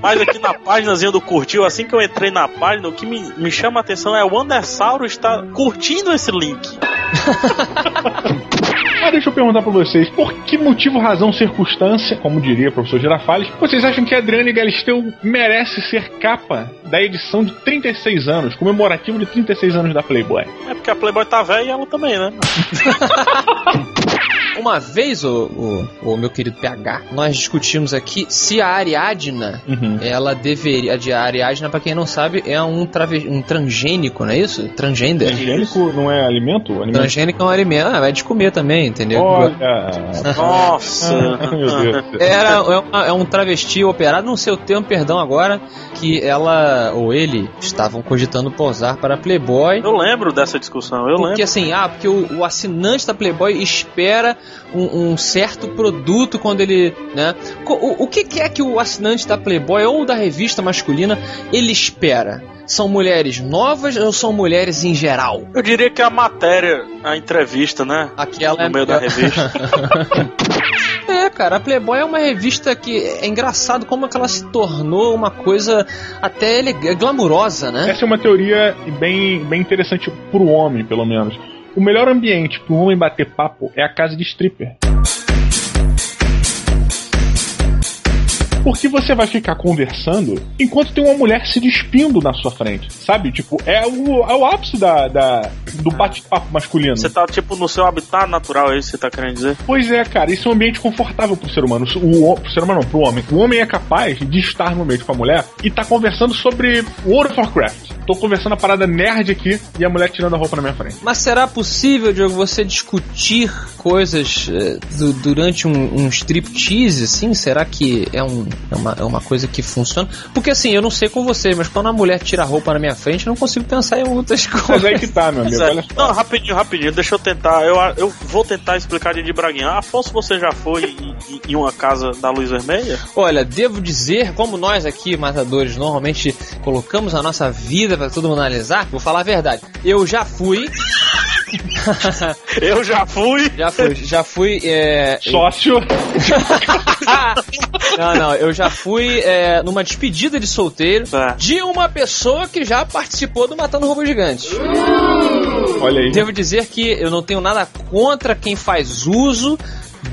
Speaker 4: Mas aqui na páginazinha do curtiu, assim que eu entrei na página, o que me, me chama a atenção é o Andersauro está curtindo esse link.
Speaker 2: Ah, deixa eu perguntar pra vocês, por que motivo, razão, circunstância, como diria o professor Girafales, vocês acham que a Adriane Galisteu merece ser capa da edição de 36 anos, comemorativo de 36 anos da Playboy?
Speaker 4: É porque a Playboy tá velha e ela também, né?
Speaker 3: Uma vez, o, o, o, meu querido PH, nós discutimos aqui se a Ariadna,
Speaker 2: uhum.
Speaker 3: ela deveria. A Ariadna, pra quem não sabe, é um, trave, um transgênico, não é isso? Transgender.
Speaker 2: Transgênico não é alimento? alimento?
Speaker 3: Transgênico é um alimento. Ah, vai de comer também, entendeu?
Speaker 2: Olha.
Speaker 4: Nossa!
Speaker 3: Era, é, uma, é um travesti operado, não sei o termo, perdão agora, que ela ou ele estavam cogitando posar para Playboy.
Speaker 4: Eu lembro dessa discussão, eu
Speaker 3: porque,
Speaker 4: lembro.
Speaker 3: Porque assim, ah, porque o, o assinante da Playboy espera um, um, certo produto quando ele, né? O, o que, é que o assinante da Playboy ou da revista masculina ele espera? São mulheres novas ou são mulheres em geral?
Speaker 4: Eu diria que a matéria, a entrevista, né?
Speaker 3: Aquela
Speaker 4: no
Speaker 3: é
Speaker 4: meio da revista.
Speaker 3: É, cara, a Playboy é uma revista que é engraçado como é que ela se tornou uma coisa até glamurosa, né?
Speaker 2: Essa é uma teoria bem, bem interessante pro homem, pelo menos. O melhor ambiente pro homem bater papo é a casa de stripper. Porque você vai ficar conversando enquanto tem uma mulher se despindo na sua frente, sabe? Tipo, é o, é o ápice da, da do bate-papo masculino.
Speaker 4: Você tá, tipo, no seu habitat natural, é isso que você tá querendo dizer?
Speaker 2: Pois é, cara, isso é um ambiente confortável pro ser humano. O, pro ser humano não, pro homem. O homem é capaz de estar no meio com a mulher e tá conversando sobre World of Warcraft. Tô conversando a parada nerd aqui e a mulher tirando a roupa na minha frente.
Speaker 3: Mas será possível, Diogo, você discutir coisas eh, du durante um, um striptease, assim? Será que é, um, é, uma, é uma coisa que funciona? Porque assim, eu não sei com você, mas quando a mulher tira a roupa na minha frente, eu não consigo pensar em outras coisas.
Speaker 2: Mas aí que tá, meu amigo. Olha.
Speaker 4: Não, rapidinho, rapidinho, deixa eu tentar. Eu, eu vou tentar explicar de Braguinha. Afonso, você já foi em, em uma casa da luz vermelha?
Speaker 3: Olha, devo dizer, como nós aqui, matadores, normalmente colocamos a nossa vida para todo mundo analisar, vou falar a verdade. Eu já fui.
Speaker 4: Eu já fui.
Speaker 3: Já fui, já fui. É...
Speaker 2: Sócio.
Speaker 3: não, não, eu já fui é, numa despedida de solteiro
Speaker 4: É.
Speaker 3: de uma pessoa que já participou do Matando Robô Gigante.
Speaker 2: Olha aí.
Speaker 3: Devo dizer que eu não tenho nada contra quem faz uso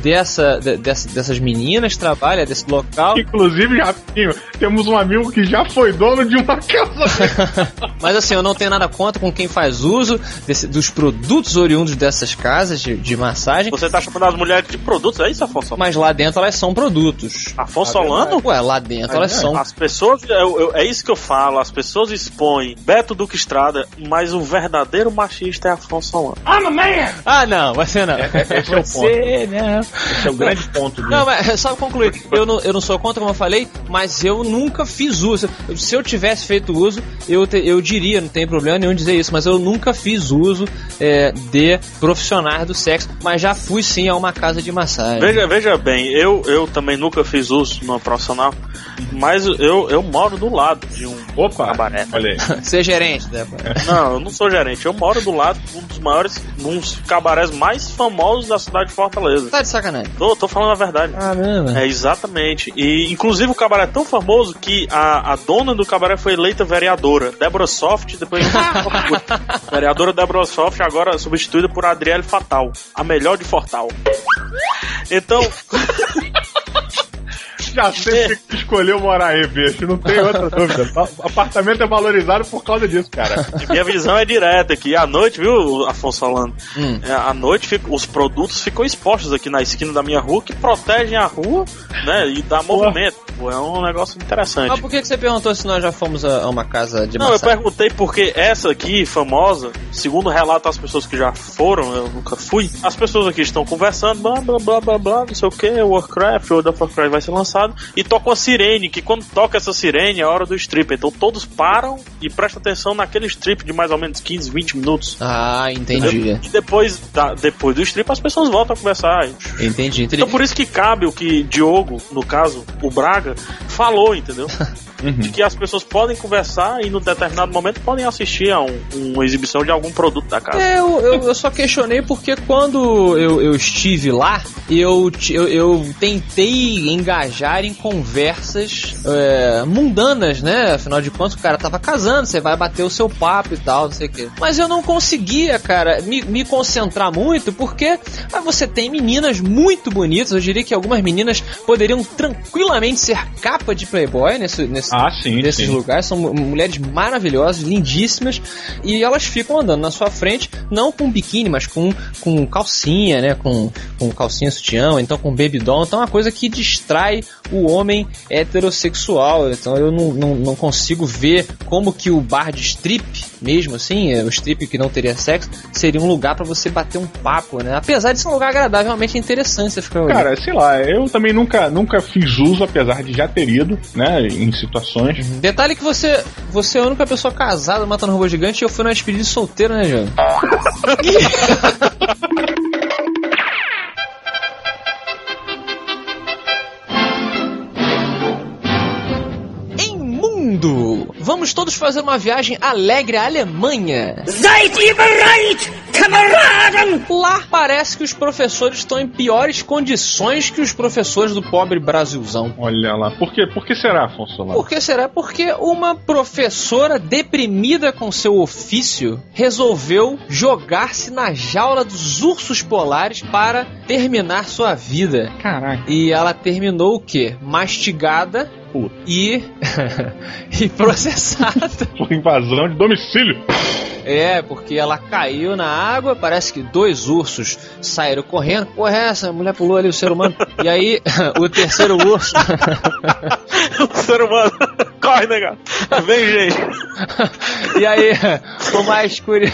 Speaker 3: dessa, de- dessa- dessas meninas, trabalha desse local.
Speaker 2: Inclusive, Rafinho, temos um amigo que já foi dono de uma casa.
Speaker 3: Mas assim, eu não tenho nada contra com quem faz uso desse- dos produtos oriundos dessas casas de, de massagem.
Speaker 4: Você tá chamando as mulheres de produtos, é isso, Afonso?
Speaker 3: Mas lá dentro elas são produtos.
Speaker 4: Afonso Solano?
Speaker 3: Ué, lá dentro elas são.
Speaker 4: As pessoas, eu- eu- é isso que eu falo, as pessoas expõem Beto Duque Estrada, mas o verdadeiro machista é Afonso Solano.
Speaker 3: Ah, não, você não.
Speaker 2: esse é o
Speaker 3: você não.
Speaker 2: Esse é o grande ponto dele.
Speaker 3: Não, mas só pra concluir, eu não, eu não sou contra, como eu falei, mas eu nunca fiz uso. Se eu tivesse feito uso, eu, te- eu diria, não tem problema nenhum dizer isso, mas eu nunca fiz uso é, de profissionais do sexo, mas já fui sim a uma casa de massagem.
Speaker 4: Veja, veja bem, eu, eu também nunca fiz uso numa profissional, mas eu, eu moro do lado de um
Speaker 2: Opa,
Speaker 4: cabaré.
Speaker 2: olha aí.
Speaker 3: Ser gerente, né?
Speaker 4: Não, eu não sou gerente, eu moro do lado de um dos maiores, um dos cabarés mais famosos da cidade de Fortaleza.
Speaker 3: Tá de sacanagem.
Speaker 4: Tô, tô falando a verdade.
Speaker 3: Caramba.
Speaker 4: É, exatamente. E, inclusive, o cabaré é tão famoso que a, a dona do cabaré foi eleita vereadora. Débora Soft, depois... vereadora Débora Soft, agora substituída por Adriele Fatal. A melhor de Fortal. Então,
Speaker 2: Já sei que escolheu morar aí, bicho. Não tem outra dúvida. O apartamento é valorizado por causa disso, cara.
Speaker 4: minha visão é direta aqui. À noite, viu, Afonso falando?
Speaker 3: Hum.
Speaker 4: É, à noite, fica- os produtos ficam expostos aqui na esquina da minha rua, que protegem a rua, né? E dá movimento. Pô, é um negócio interessante.
Speaker 3: Mas por que, que você perguntou se nós já fomos a, uma casa de
Speaker 4: Não, eu
Speaker 3: massagem?
Speaker 4: perguntei porque essa aqui, famosa, segundo relato as pessoas que já foram, eu nunca fui, as pessoas aqui estão conversando, blá blá blá blá blá, não sei o que, Warcraft, World of Warcraft vai ser lançado, e toca uma sirene, que quando toca essa sirene é a hora do strip, então todos param e prestam atenção naquele strip de mais ou menos 15, 20 minutos.
Speaker 3: Ah, entendi.
Speaker 4: E depois, da- depois do strip as pessoas voltam a conversar.
Speaker 3: Entendi, entendi.
Speaker 4: Então por isso que cabe o que Diogo, no caso, o Braga, falou, entendeu? De que as pessoas podem conversar e, num determinado momento, podem assistir a um- uma exibição de algum produto da casa.
Speaker 3: É, eu, eu, eu só questionei porque quando eu, eu estive lá, eu, eu, eu tentei engajar em conversas é, mundanas, né? Afinal de contas, o cara tava casando, você vai bater o seu papo e tal, não sei o quê. Mas eu não conseguia, cara, me, me concentrar muito porque ah, você tem meninas muito bonitas. Eu diria que algumas meninas poderiam tranquilamente ser capa de Playboy nesse, nesse,
Speaker 2: Ah, sim,
Speaker 3: desses
Speaker 2: sim.
Speaker 3: lugares. São mu- mulheres maravilhosas, lindíssimas, e elas ficam andando na sua frente, não com biquíni, mas com, com calcinha, né? Com, com calcinha sutiã, ou então com baby doll. Então é uma coisa que distrai o homem heterossexual. Então eu não, não, não consigo ver como que o bar de strip, mesmo assim, é, o strip que não teria sexo, seria um lugar pra você bater um papo, né? Apesar de ser um lugar agradável, realmente é interessante você ficar olhando.
Speaker 2: Cara, sei lá, eu também nunca, nunca fiz uso, apesar de já ter ido, né, em situações.
Speaker 3: Detalhe que você, você é a única pessoa casada matando robô gigante e eu fui na despedida de solteiro, né, Jânio? vamos todos fazer uma viagem alegre à Alemanha.
Speaker 9: Seid ihr bereit, Kameraden?
Speaker 3: Lá parece que os professores estão em piores condições que os professores do pobre Brasilzão.
Speaker 2: Olha lá. Por quê? Por que será, Afonso?
Speaker 3: Por que será? Porque uma professora deprimida com seu ofício resolveu jogar-se na jaula dos ursos polares para terminar sua vida.
Speaker 2: Caraca.
Speaker 3: E ela terminou o quê? Mastigada E e processada.
Speaker 2: Por invasão de domicílio.
Speaker 3: É, porque ela caiu na água, parece que dois ursos saíram correndo. Porra, é essa mulher pulou ali o ser humano. E aí, o terceiro urso.
Speaker 4: o ser humano. Corre, negado. Vem, gente.
Speaker 3: e aí, o mais, curi...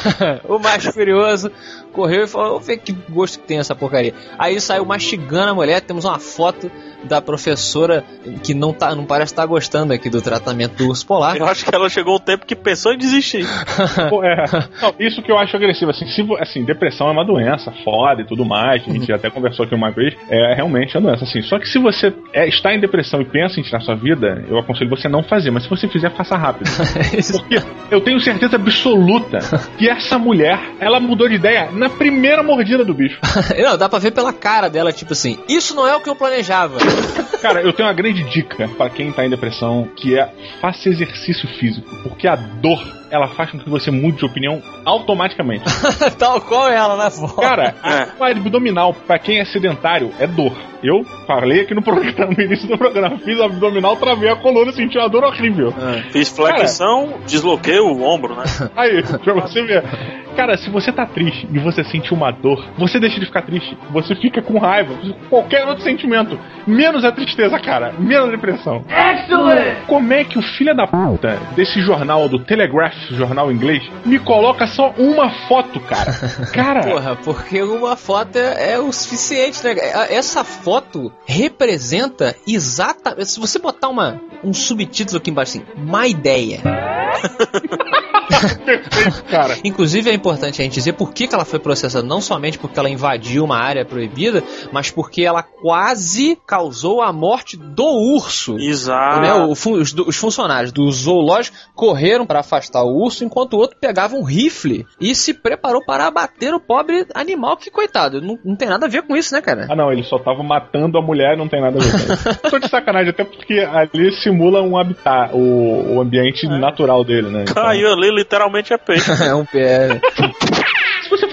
Speaker 3: o mais curioso correu e falou: Vamos ver que gosto que tem essa porcaria. Aí saiu mastigando a mulher. Temos uma foto da professora que não, tá, não parece estar gostando aqui do tratamento do urso polar.
Speaker 4: Eu acho que ela chegou o tempo que pensou em desistir.
Speaker 2: Pô, é. Não, isso que eu acho agressivo, assim, se, assim, depressão é uma doença foda e tudo mais, a gente já até conversou aqui uma vez, é realmente uma doença, assim. Só que se você é, está em depressão e pensa em tirar sua vida, eu aconselho você não fazer fazer, mas se você fizer, faça rápido. Porque eu tenho certeza absoluta que essa mulher, ela mudou de ideia na primeira mordida do bicho.
Speaker 3: não, dá pra ver pela cara dela, tipo assim, isso não é o que eu planejava.
Speaker 2: Cara, eu tenho uma grande dica para quem tá em depressão, que é faça exercício físico, porque a dor ela faz com que você mude de opinião automaticamente.
Speaker 3: Tal qual ela, né?
Speaker 2: Cara, é. a abdominal, pra quem é sedentário, é dor. Eu falei aqui no programa, no início do programa, fiz abdominal, travei a coluna, senti uma dor horrível.
Speaker 4: É. Fiz flexão, Cara, desloquei o ombro, né?
Speaker 2: Aí, pra você ver. Cara, se você tá triste e você sente uma dor, você deixa de ficar triste. Você fica com raiva, qualquer outro sentimento. Menos a tristeza, cara. Menos a depressão.
Speaker 9: Excellent!
Speaker 2: Como é que o filho da puta desse jornal, do Telegraph, jornal inglês, me coloca só uma foto, cara? Cara.
Speaker 3: Porra, porque uma foto é, é o suficiente, né? Essa foto representa exatamente. Se você botar uma, um subtítulo aqui embaixo assim, má ideia.
Speaker 2: Perfeito, cara.
Speaker 3: Inclusive é importante a gente dizer por que, que ela foi processada, não somente porque ela invadiu uma área proibida, mas porque ela quase causou a morte do urso.
Speaker 4: Exato.
Speaker 3: Né? O, os, os, funcionários do zoológico correram para afastar o urso, enquanto o outro pegava um rifle e se preparou para abater o pobre animal. Que coitado, não, não tem nada a ver com isso, né, cara?
Speaker 2: Ah, não, ele só tava matando a mulher, não tem nada a ver com isso. Tô de sacanagem, até porque ali simula um habitat, o, o ambiente é. natural dele, né?
Speaker 4: Então... Caiu ali, literalmente é peixe.
Speaker 3: é um pé.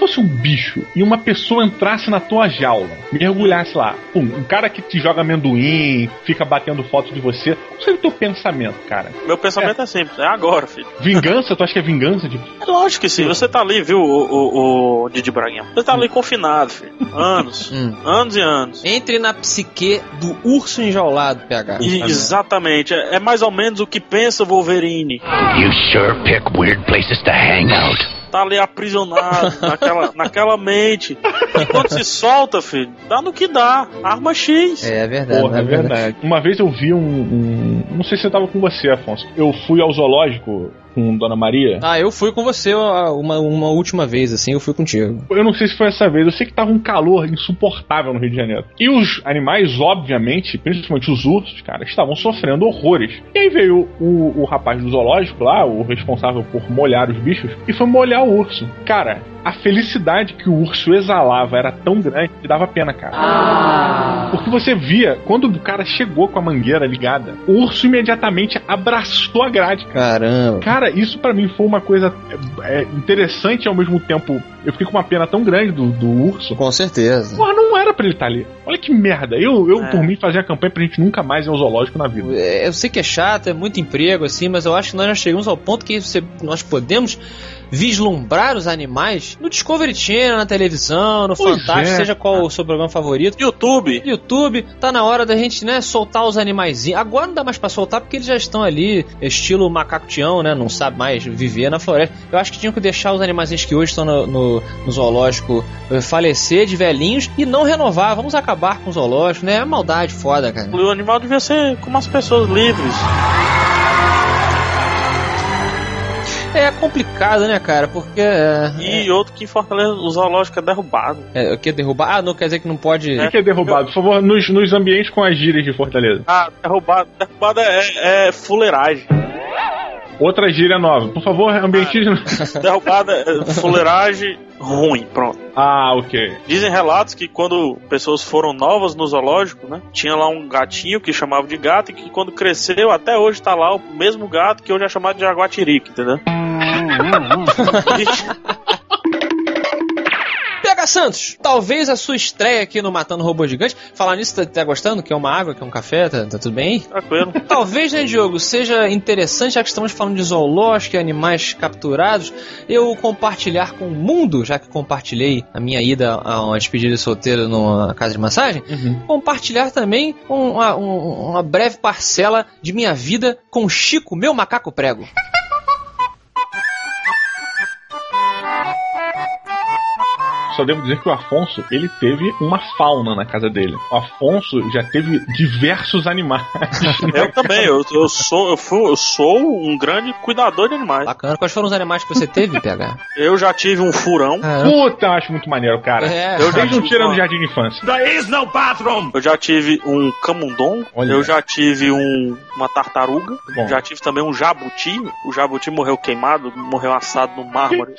Speaker 2: Fosse um bicho e uma pessoa entrasse na tua jaula, mergulhasse lá, pum, um cara que te joga amendoim, fica batendo foto de você, qual seria o teu pensamento, cara?
Speaker 4: Meu pensamento é, é simples, é agora, filho.
Speaker 2: Vingança? tu acha que é vingança? De...
Speaker 4: É lógico que sim. Você tá ali, viu, o, o, o Didi Braguinha? Você tá ali hum. confinado, filho. Anos. Hum. Anos e anos.
Speaker 3: Entre na psique do urso enjaulado, PH.
Speaker 4: E, exatamente. É, é mais ou menos o que pensa Wolverine. You sure pick weird places to hang out tá ali aprisionado naquela, naquela mente. E quando se solta, filho, dá no que dá. Arma X.
Speaker 3: É, é verdade.
Speaker 2: Porra, é, é verdade. verdade. Uma vez eu vi um, um, Não sei se eu tava com você, Afonso. Eu fui ao zoológico com Dona Maria?
Speaker 3: Ah, eu fui com você uma, uma última vez, assim, eu fui contigo.
Speaker 2: Eu não sei se foi essa vez, eu sei que tava um calor insuportável no Rio de Janeiro. E os animais, obviamente, principalmente os ursos, cara, estavam sofrendo horrores. E aí veio o, o rapaz do zoológico lá, o responsável por molhar os bichos, e foi molhar o urso. Cara, a felicidade que o urso exalava era tão grande que dava pena, cara. Ah. Porque você via, quando o cara chegou com a mangueira ligada, o urso imediatamente abraçou a grade.
Speaker 3: Cara. Caramba.
Speaker 2: Cara, isso para mim foi uma coisa é, interessante e ao mesmo tempo. Eu fiquei com uma pena tão grande do, do urso.
Speaker 3: Com certeza.
Speaker 2: Porra, não era pra ele estar tá ali. Olha que merda. Eu, eu é. por mim, fazia a campanha pra gente nunca mais ir ao zoológico na vida.
Speaker 3: É, eu sei que é chato, é muito emprego, assim, mas eu acho que nós já chegamos ao ponto que você, nós podemos vislumbrar os animais no Discovery Channel, na televisão, no pois Fantástico, é. seja qual o seu programa favorito.
Speaker 4: YouTube.
Speaker 3: YouTube, tá na hora da gente, né, soltar os animaizinhos. Agora não dá mais pra soltar porque eles já estão ali, estilo macaco tião, né, não sabe mais viver na floresta. Eu acho que tinham que deixar os animaizinhos que hoje estão no, no, no zoológico eh, falecer de velhinhos e não renovar. Vamos acabar com o zoológico, né? É maldade foda, cara.
Speaker 4: O animal devia ser como as pessoas livres.
Speaker 3: É complicado, né, cara? Porque. É,
Speaker 4: e é... outro que em Fortaleza o zoológico é derrubado.
Speaker 3: É, o que é derrubado? Ah, não quer dizer que não pode.
Speaker 2: O que é derrubado? Por favor, nos, nos ambientes com as gírias de Fortaleza.
Speaker 4: Ah, derrubado. Derrubado é, é fuleiragem.
Speaker 2: Outra gíria nova. Por favor, ambientismo.
Speaker 4: Ah, derrubada, é, fuleiragem ruim, pronto.
Speaker 2: Ah, ok.
Speaker 4: Dizem relatos que quando pessoas foram novas no zoológico, né? Tinha lá um gatinho que chamava de gato e que quando cresceu, até hoje tá lá o mesmo gato que hoje é chamado de jaguatirica, entendeu?
Speaker 3: PH Santos, talvez a sua estreia aqui no Matando Robô Gigante, falar nisso, tá, tá gostando? Que é uma água, que é um café, tá, tá tudo bem?
Speaker 4: Tranquilo.
Speaker 3: Talvez, né, Diogo, seja interessante, já que estamos falando de zoológico e animais capturados, eu compartilhar com o mundo, já que compartilhei a minha ida a uma despedida solteira numa casa de massagem, uhum. compartilhar também uma, uma breve parcela de minha vida com Chico, meu macaco prego.
Speaker 2: Só devo dizer que o Afonso, ele teve uma fauna na casa dele. O Afonso já teve diversos animais.
Speaker 4: Eu também, eu, eu sou, eu, fui, eu sou um grande cuidador de animais.
Speaker 3: Bacana. Quais foram os animais que você teve, PH?
Speaker 4: Eu já tive um furão.
Speaker 2: Puta, eu acho muito maneiro, cara.
Speaker 3: É.
Speaker 2: Eu já
Speaker 4: tive
Speaker 2: não tira
Speaker 4: uma-
Speaker 2: no jardim de infância.
Speaker 6: There is no bathroom!
Speaker 4: Eu já tive um camundongo,
Speaker 2: Olha.
Speaker 4: eu já tive um, uma tartaruga,
Speaker 2: Bom.
Speaker 4: já tive também um jabuti. O jabuti morreu queimado, morreu assado no mármore.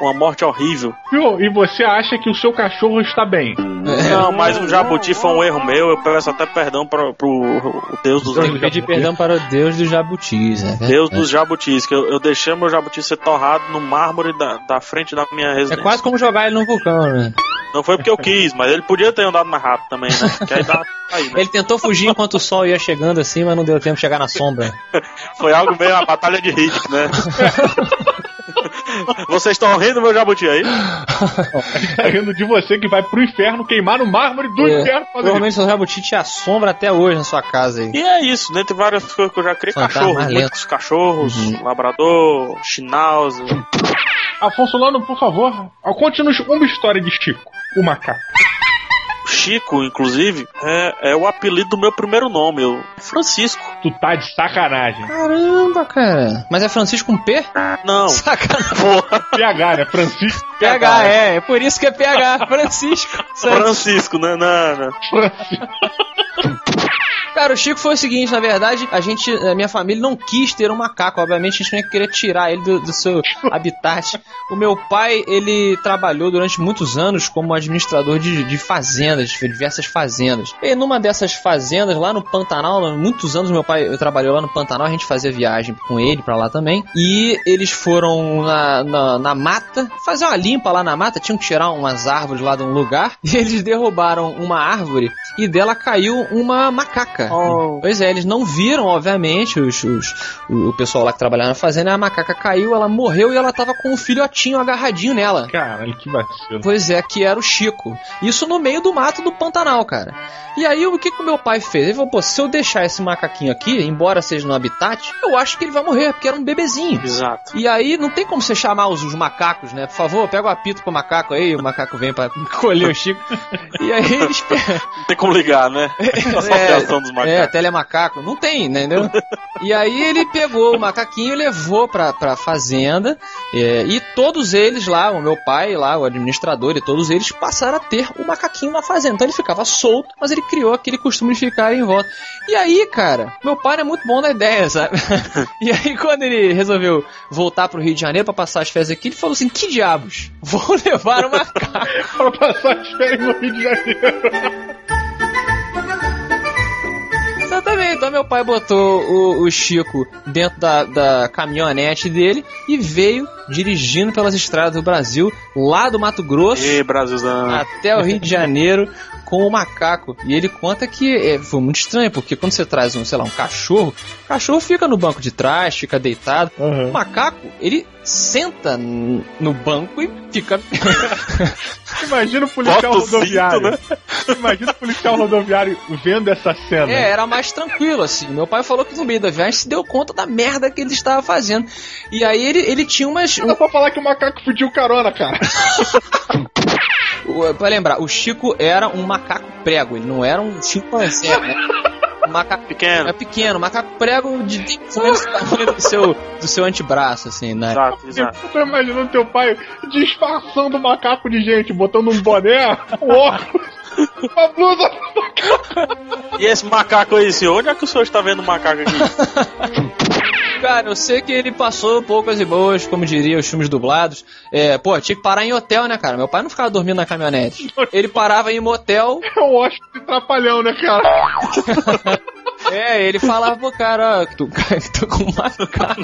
Speaker 4: Uma morte horrível.
Speaker 2: E você acha que o seu cachorro está bem?
Speaker 4: Não, mas o jabuti foi um erro meu. Eu peço até perdão pra, pro o Deus dos
Speaker 3: Tem que pedir perdão para o Deus dos jabutis, né?
Speaker 4: Deus dos jabutis, que eu, eu deixei meu jabuti ser torrado no mármore da, da frente da minha
Speaker 3: É
Speaker 4: residência.
Speaker 3: quase como jogar ele num vulcão, né?
Speaker 4: Não foi porque eu quis, mas ele podia ter andado mais rápido também, né? Que aí dá aí, né?
Speaker 3: Ele tentou fugir enquanto o sol ia chegando assim, mas não deu tempo de chegar na sombra.
Speaker 4: Foi algo meio a batalha de Riddick, né? Vocês estão rindo do meu jabuti aí?
Speaker 2: Tá rindo de você que vai pro inferno queimar no mármore do
Speaker 3: É,
Speaker 2: inferno.
Speaker 3: provavelmente seu jabuti te assombra até hoje na sua casa aí.
Speaker 4: E é isso, dentre várias coisas que eu já criei,
Speaker 3: Fantasma
Speaker 4: cachorros,
Speaker 3: lento.
Speaker 4: muitos cachorros,
Speaker 3: Uhum.
Speaker 4: labrador, schnauzer.
Speaker 2: Afonso Lano, por favor, conte-nos uma história de Chico, o macaco.
Speaker 4: Chico, inclusive, é, é o apelido do meu primeiro nome, eu, Francisco.
Speaker 2: Tu tá de sacanagem.
Speaker 3: Caramba, cara. Mas é Francisco com P?
Speaker 4: Não,
Speaker 3: Sacanagem.
Speaker 4: porra,
Speaker 2: PH, né? Francisco
Speaker 3: PH, é. É por isso que é PH. Francisco.
Speaker 4: Francisco, né? Não, não.
Speaker 3: Cara, o Chico foi o seguinte, na verdade, a gente, a minha família não quis ter um macaco, obviamente a gente não ia querer tirar ele do, do seu habitat. O meu pai, ele trabalhou durante muitos anos como administrador de, de fazendas, de diversas fazendas. E numa dessas fazendas, lá no Pantanal, há muitos anos meu pai trabalhou lá no Pantanal, a gente fazia viagem com ele pra lá também. E eles foram na, na, na mata, fazer uma limpa lá na mata, tinham que tirar umas árvores lá de um lugar, e eles derrubaram uma árvore e dela caiu uma macaca. Pois é, eles não viram, obviamente, os, os- o pessoal lá que trabalhava na fazenda, a macaca caiu, ela morreu e ela tava com um filhotinho agarradinho nela.
Speaker 2: Caralho, que vacilo.
Speaker 3: Pois é, que era o Chico. Isso no meio do mato do Pantanal, cara. E aí, o que que o meu pai fez? Ele falou, pô, se eu deixar esse macaquinho aqui, embora seja no habitat, eu acho que ele vai morrer, porque era um bebezinho.
Speaker 4: Exato.
Speaker 3: E aí, não tem como você chamar os, os macacos, né? Por favor, pega o apito pro macaco aí, o macaco vem pra colher o Chico. E aí, eles...
Speaker 4: Não tem como ligar, né? A associação dos
Speaker 3: É, telemacaco. Não tem, entendeu? e aí ele pegou o macaquinho e levou pra, pra fazenda. é, e todos eles lá, o meu pai lá, o administrador e todos eles passaram a ter o macaquinho na fazenda. Então ele ficava solto, mas ele criou aquele costume de ficar em volta. E aí, cara, meu pai era muito bom na ideia, sabe? e aí quando ele resolveu voltar pro Rio de Janeiro pra passar as férias aqui, ele falou assim, que diabos? Vou levar o macaco.
Speaker 2: Pra passar as férias no Rio de Janeiro.
Speaker 3: Exatamente. Então meu pai botou o, o Chico dentro da, da caminhonete dele e veio dirigindo pelas estradas do Brasil, lá do Mato Grosso
Speaker 4: Brasilzão.
Speaker 3: até o Rio de Janeiro com o macaco. E ele conta que é, foi muito estranho, porque quando você traz um, sei lá, um cachorro, o cachorro fica no banco de trás, fica deitado. O macaco, ele senta no banco e fica.
Speaker 2: Imagina o policial
Speaker 4: Bota o cinto,
Speaker 2: rodoviário.
Speaker 4: né?
Speaker 2: Imagina o policial rodoviário vendo essa cena.
Speaker 3: É, era mais tranquilo, assim. Meu pai falou que no meio da viagem se deu conta da merda que ele estava fazendo. E aí ele, ele tinha umas.
Speaker 2: Dá pra falar que o macaco pediu carona, cara.
Speaker 3: O- Pra lembrar, o Chico era um macaco prego, ele não era um chimpanzé, né? Um macaco
Speaker 4: Pequeno.
Speaker 3: é pequeno, um macaco prego de tamanho do seu, do seu antebraço, assim, né?
Speaker 4: Exato, exato.
Speaker 2: Eu tô imaginando teu pai disfarçando o macaco de gente, botando um boné, um óculos, uma blusa.
Speaker 4: E esse macaco aí, senhor? Onde é que o senhor está vendo o macaco aqui?
Speaker 3: Cara, eu sei que ele passou poucas e boas, como diria os filmes dublados. É, pô, tinha que parar em hotel, né, cara? Meu pai não ficava dormindo na caminhonete. Ele parava em motel,
Speaker 2: É um hóspede trapalhão, né, cara?
Speaker 3: é, ele falava pro cara, ó, tu, tô com um macaco.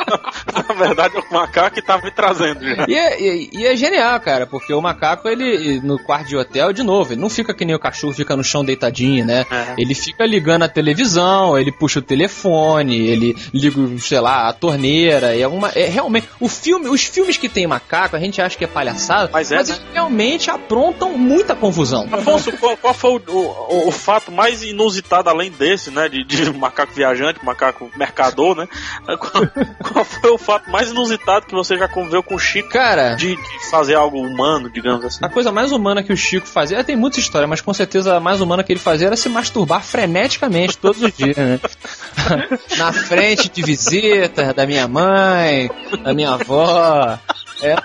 Speaker 4: Na verdade, é o macaco que tá me trazendo. já.
Speaker 3: E é, e- e é genial, cara, porque o macaco, ele, no quarto de hotel, de novo, ele não fica que nem o cachorro, fica no chão deitadinho, né?
Speaker 4: É.
Speaker 3: Ele fica ligando a televisão, ele puxa o telefone, ele liga, sei lá, a torneira, é uma. É realmente. O filme, os filmes que tem macaco, a gente acha que é palhaçada,
Speaker 4: Mas é,
Speaker 3: eles
Speaker 4: né?
Speaker 3: realmente aprontam muita confusão.
Speaker 4: Afonso, qual, qual foi o, o- o fato mais inusitado além desse, né? De, de macaco viajante, macaco mercador, né? Qual, qual foi o fato mais inusitado que você já conviveu com o Chico
Speaker 3: Cara,
Speaker 4: de, de fazer algo humano, digamos assim?
Speaker 3: a coisa mais humana que o Chico fazia, tem muita história, mas com certeza a mais humana que ele fazia era se masturbar freneticamente todos os dias, né? Na frente de visitas da minha mãe, da minha avó. É,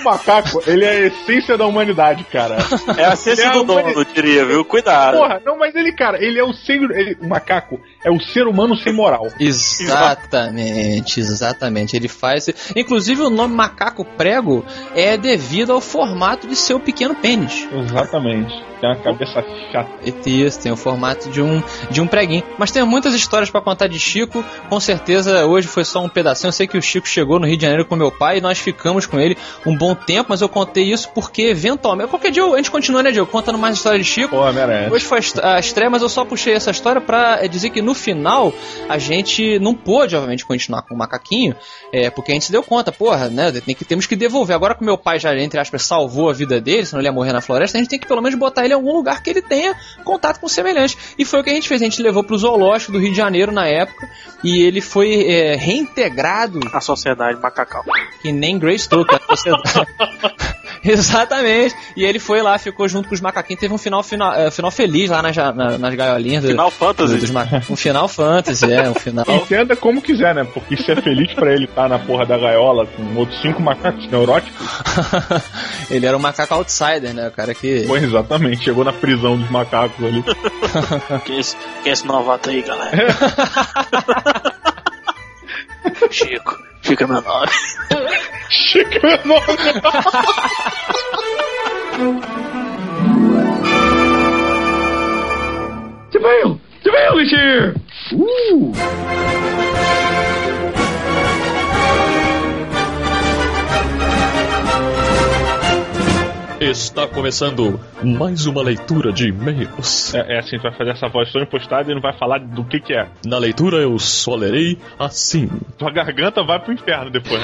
Speaker 2: O macaco, ele é a essência da humanidade, cara.
Speaker 4: É a ciência
Speaker 2: É
Speaker 4: do
Speaker 2: humani-
Speaker 4: dono, eu diria, viu? Cuidado.
Speaker 2: Porra, não, mas ele, cara, ele é o ser. Ele, o macaco é o ser humano sem moral.
Speaker 3: Exatamente, exatamente. Ele faz. Inclusive, o nome macaco prego é devido ao formato de seu pequeno pênis.
Speaker 2: Exatamente. Tem uma cabeça chata.
Speaker 3: E Isso, tem o formato de um, de um preguinho. Mas tem muitas histórias pra contar de Chico. Com certeza, hoje foi só um pedacinho. Eu sei que o Chico chegou no Rio de Janeiro com meu pai e nós ficamos com ele um bom tempo, mas eu contei isso porque, eventualmente. Qualquer dia a gente continua, né, Diego? Contando mais histórias de Chico.
Speaker 2: Pô, merece.
Speaker 3: Hoje foi a est- a estreia, mas eu só puxei essa história pra eh, dizer que no final a gente não pôde, obviamente, continuar com o macaquinho, é, porque a gente se deu conta, porra, né? Tem que, temos que devolver. Agora que o meu pai já, entre aspas, salvou a vida dele, senão ele ia morrer na floresta, a gente tem que pelo menos botar ele em algum lugar que ele tenha contato com semelhante. E foi o que a gente fez. A gente levou pro zoológico do Rio de Janeiro na época e ele foi é, reintegrado
Speaker 4: A sociedade macacal.
Speaker 3: que nem Grace Stoker, a sociedade. Exatamente. E ele foi lá, ficou junto com os macaquinhos, teve um final, final, eh, final feliz lá nas, na- nas gaiolinhas. do-
Speaker 4: Final Fantasy.
Speaker 3: do- um final fantasy, é, um final.
Speaker 2: Entenda como quiser, né? Porque se é feliz pra ele estar na porra da gaiola com outros cinco macacos neuróticos,
Speaker 3: ele era um macaco outsider, né? O cara que.
Speaker 2: foi exatamente. Chegou na prisão dos macacos ali.
Speaker 4: Quem é esse, quem é esse novato aí, galera? Chico, fica meu nome.
Speaker 2: Chico é nome.
Speaker 9: Jamil! Jamil is here! Ooh!
Speaker 1: Está começando mais uma leitura de e-mails.
Speaker 2: É, é assim, tu vai fazer essa voz toda impostada e não vai falar do que que é.
Speaker 1: Na leitura eu só lerei assim.
Speaker 2: Tua garganta vai pro inferno depois.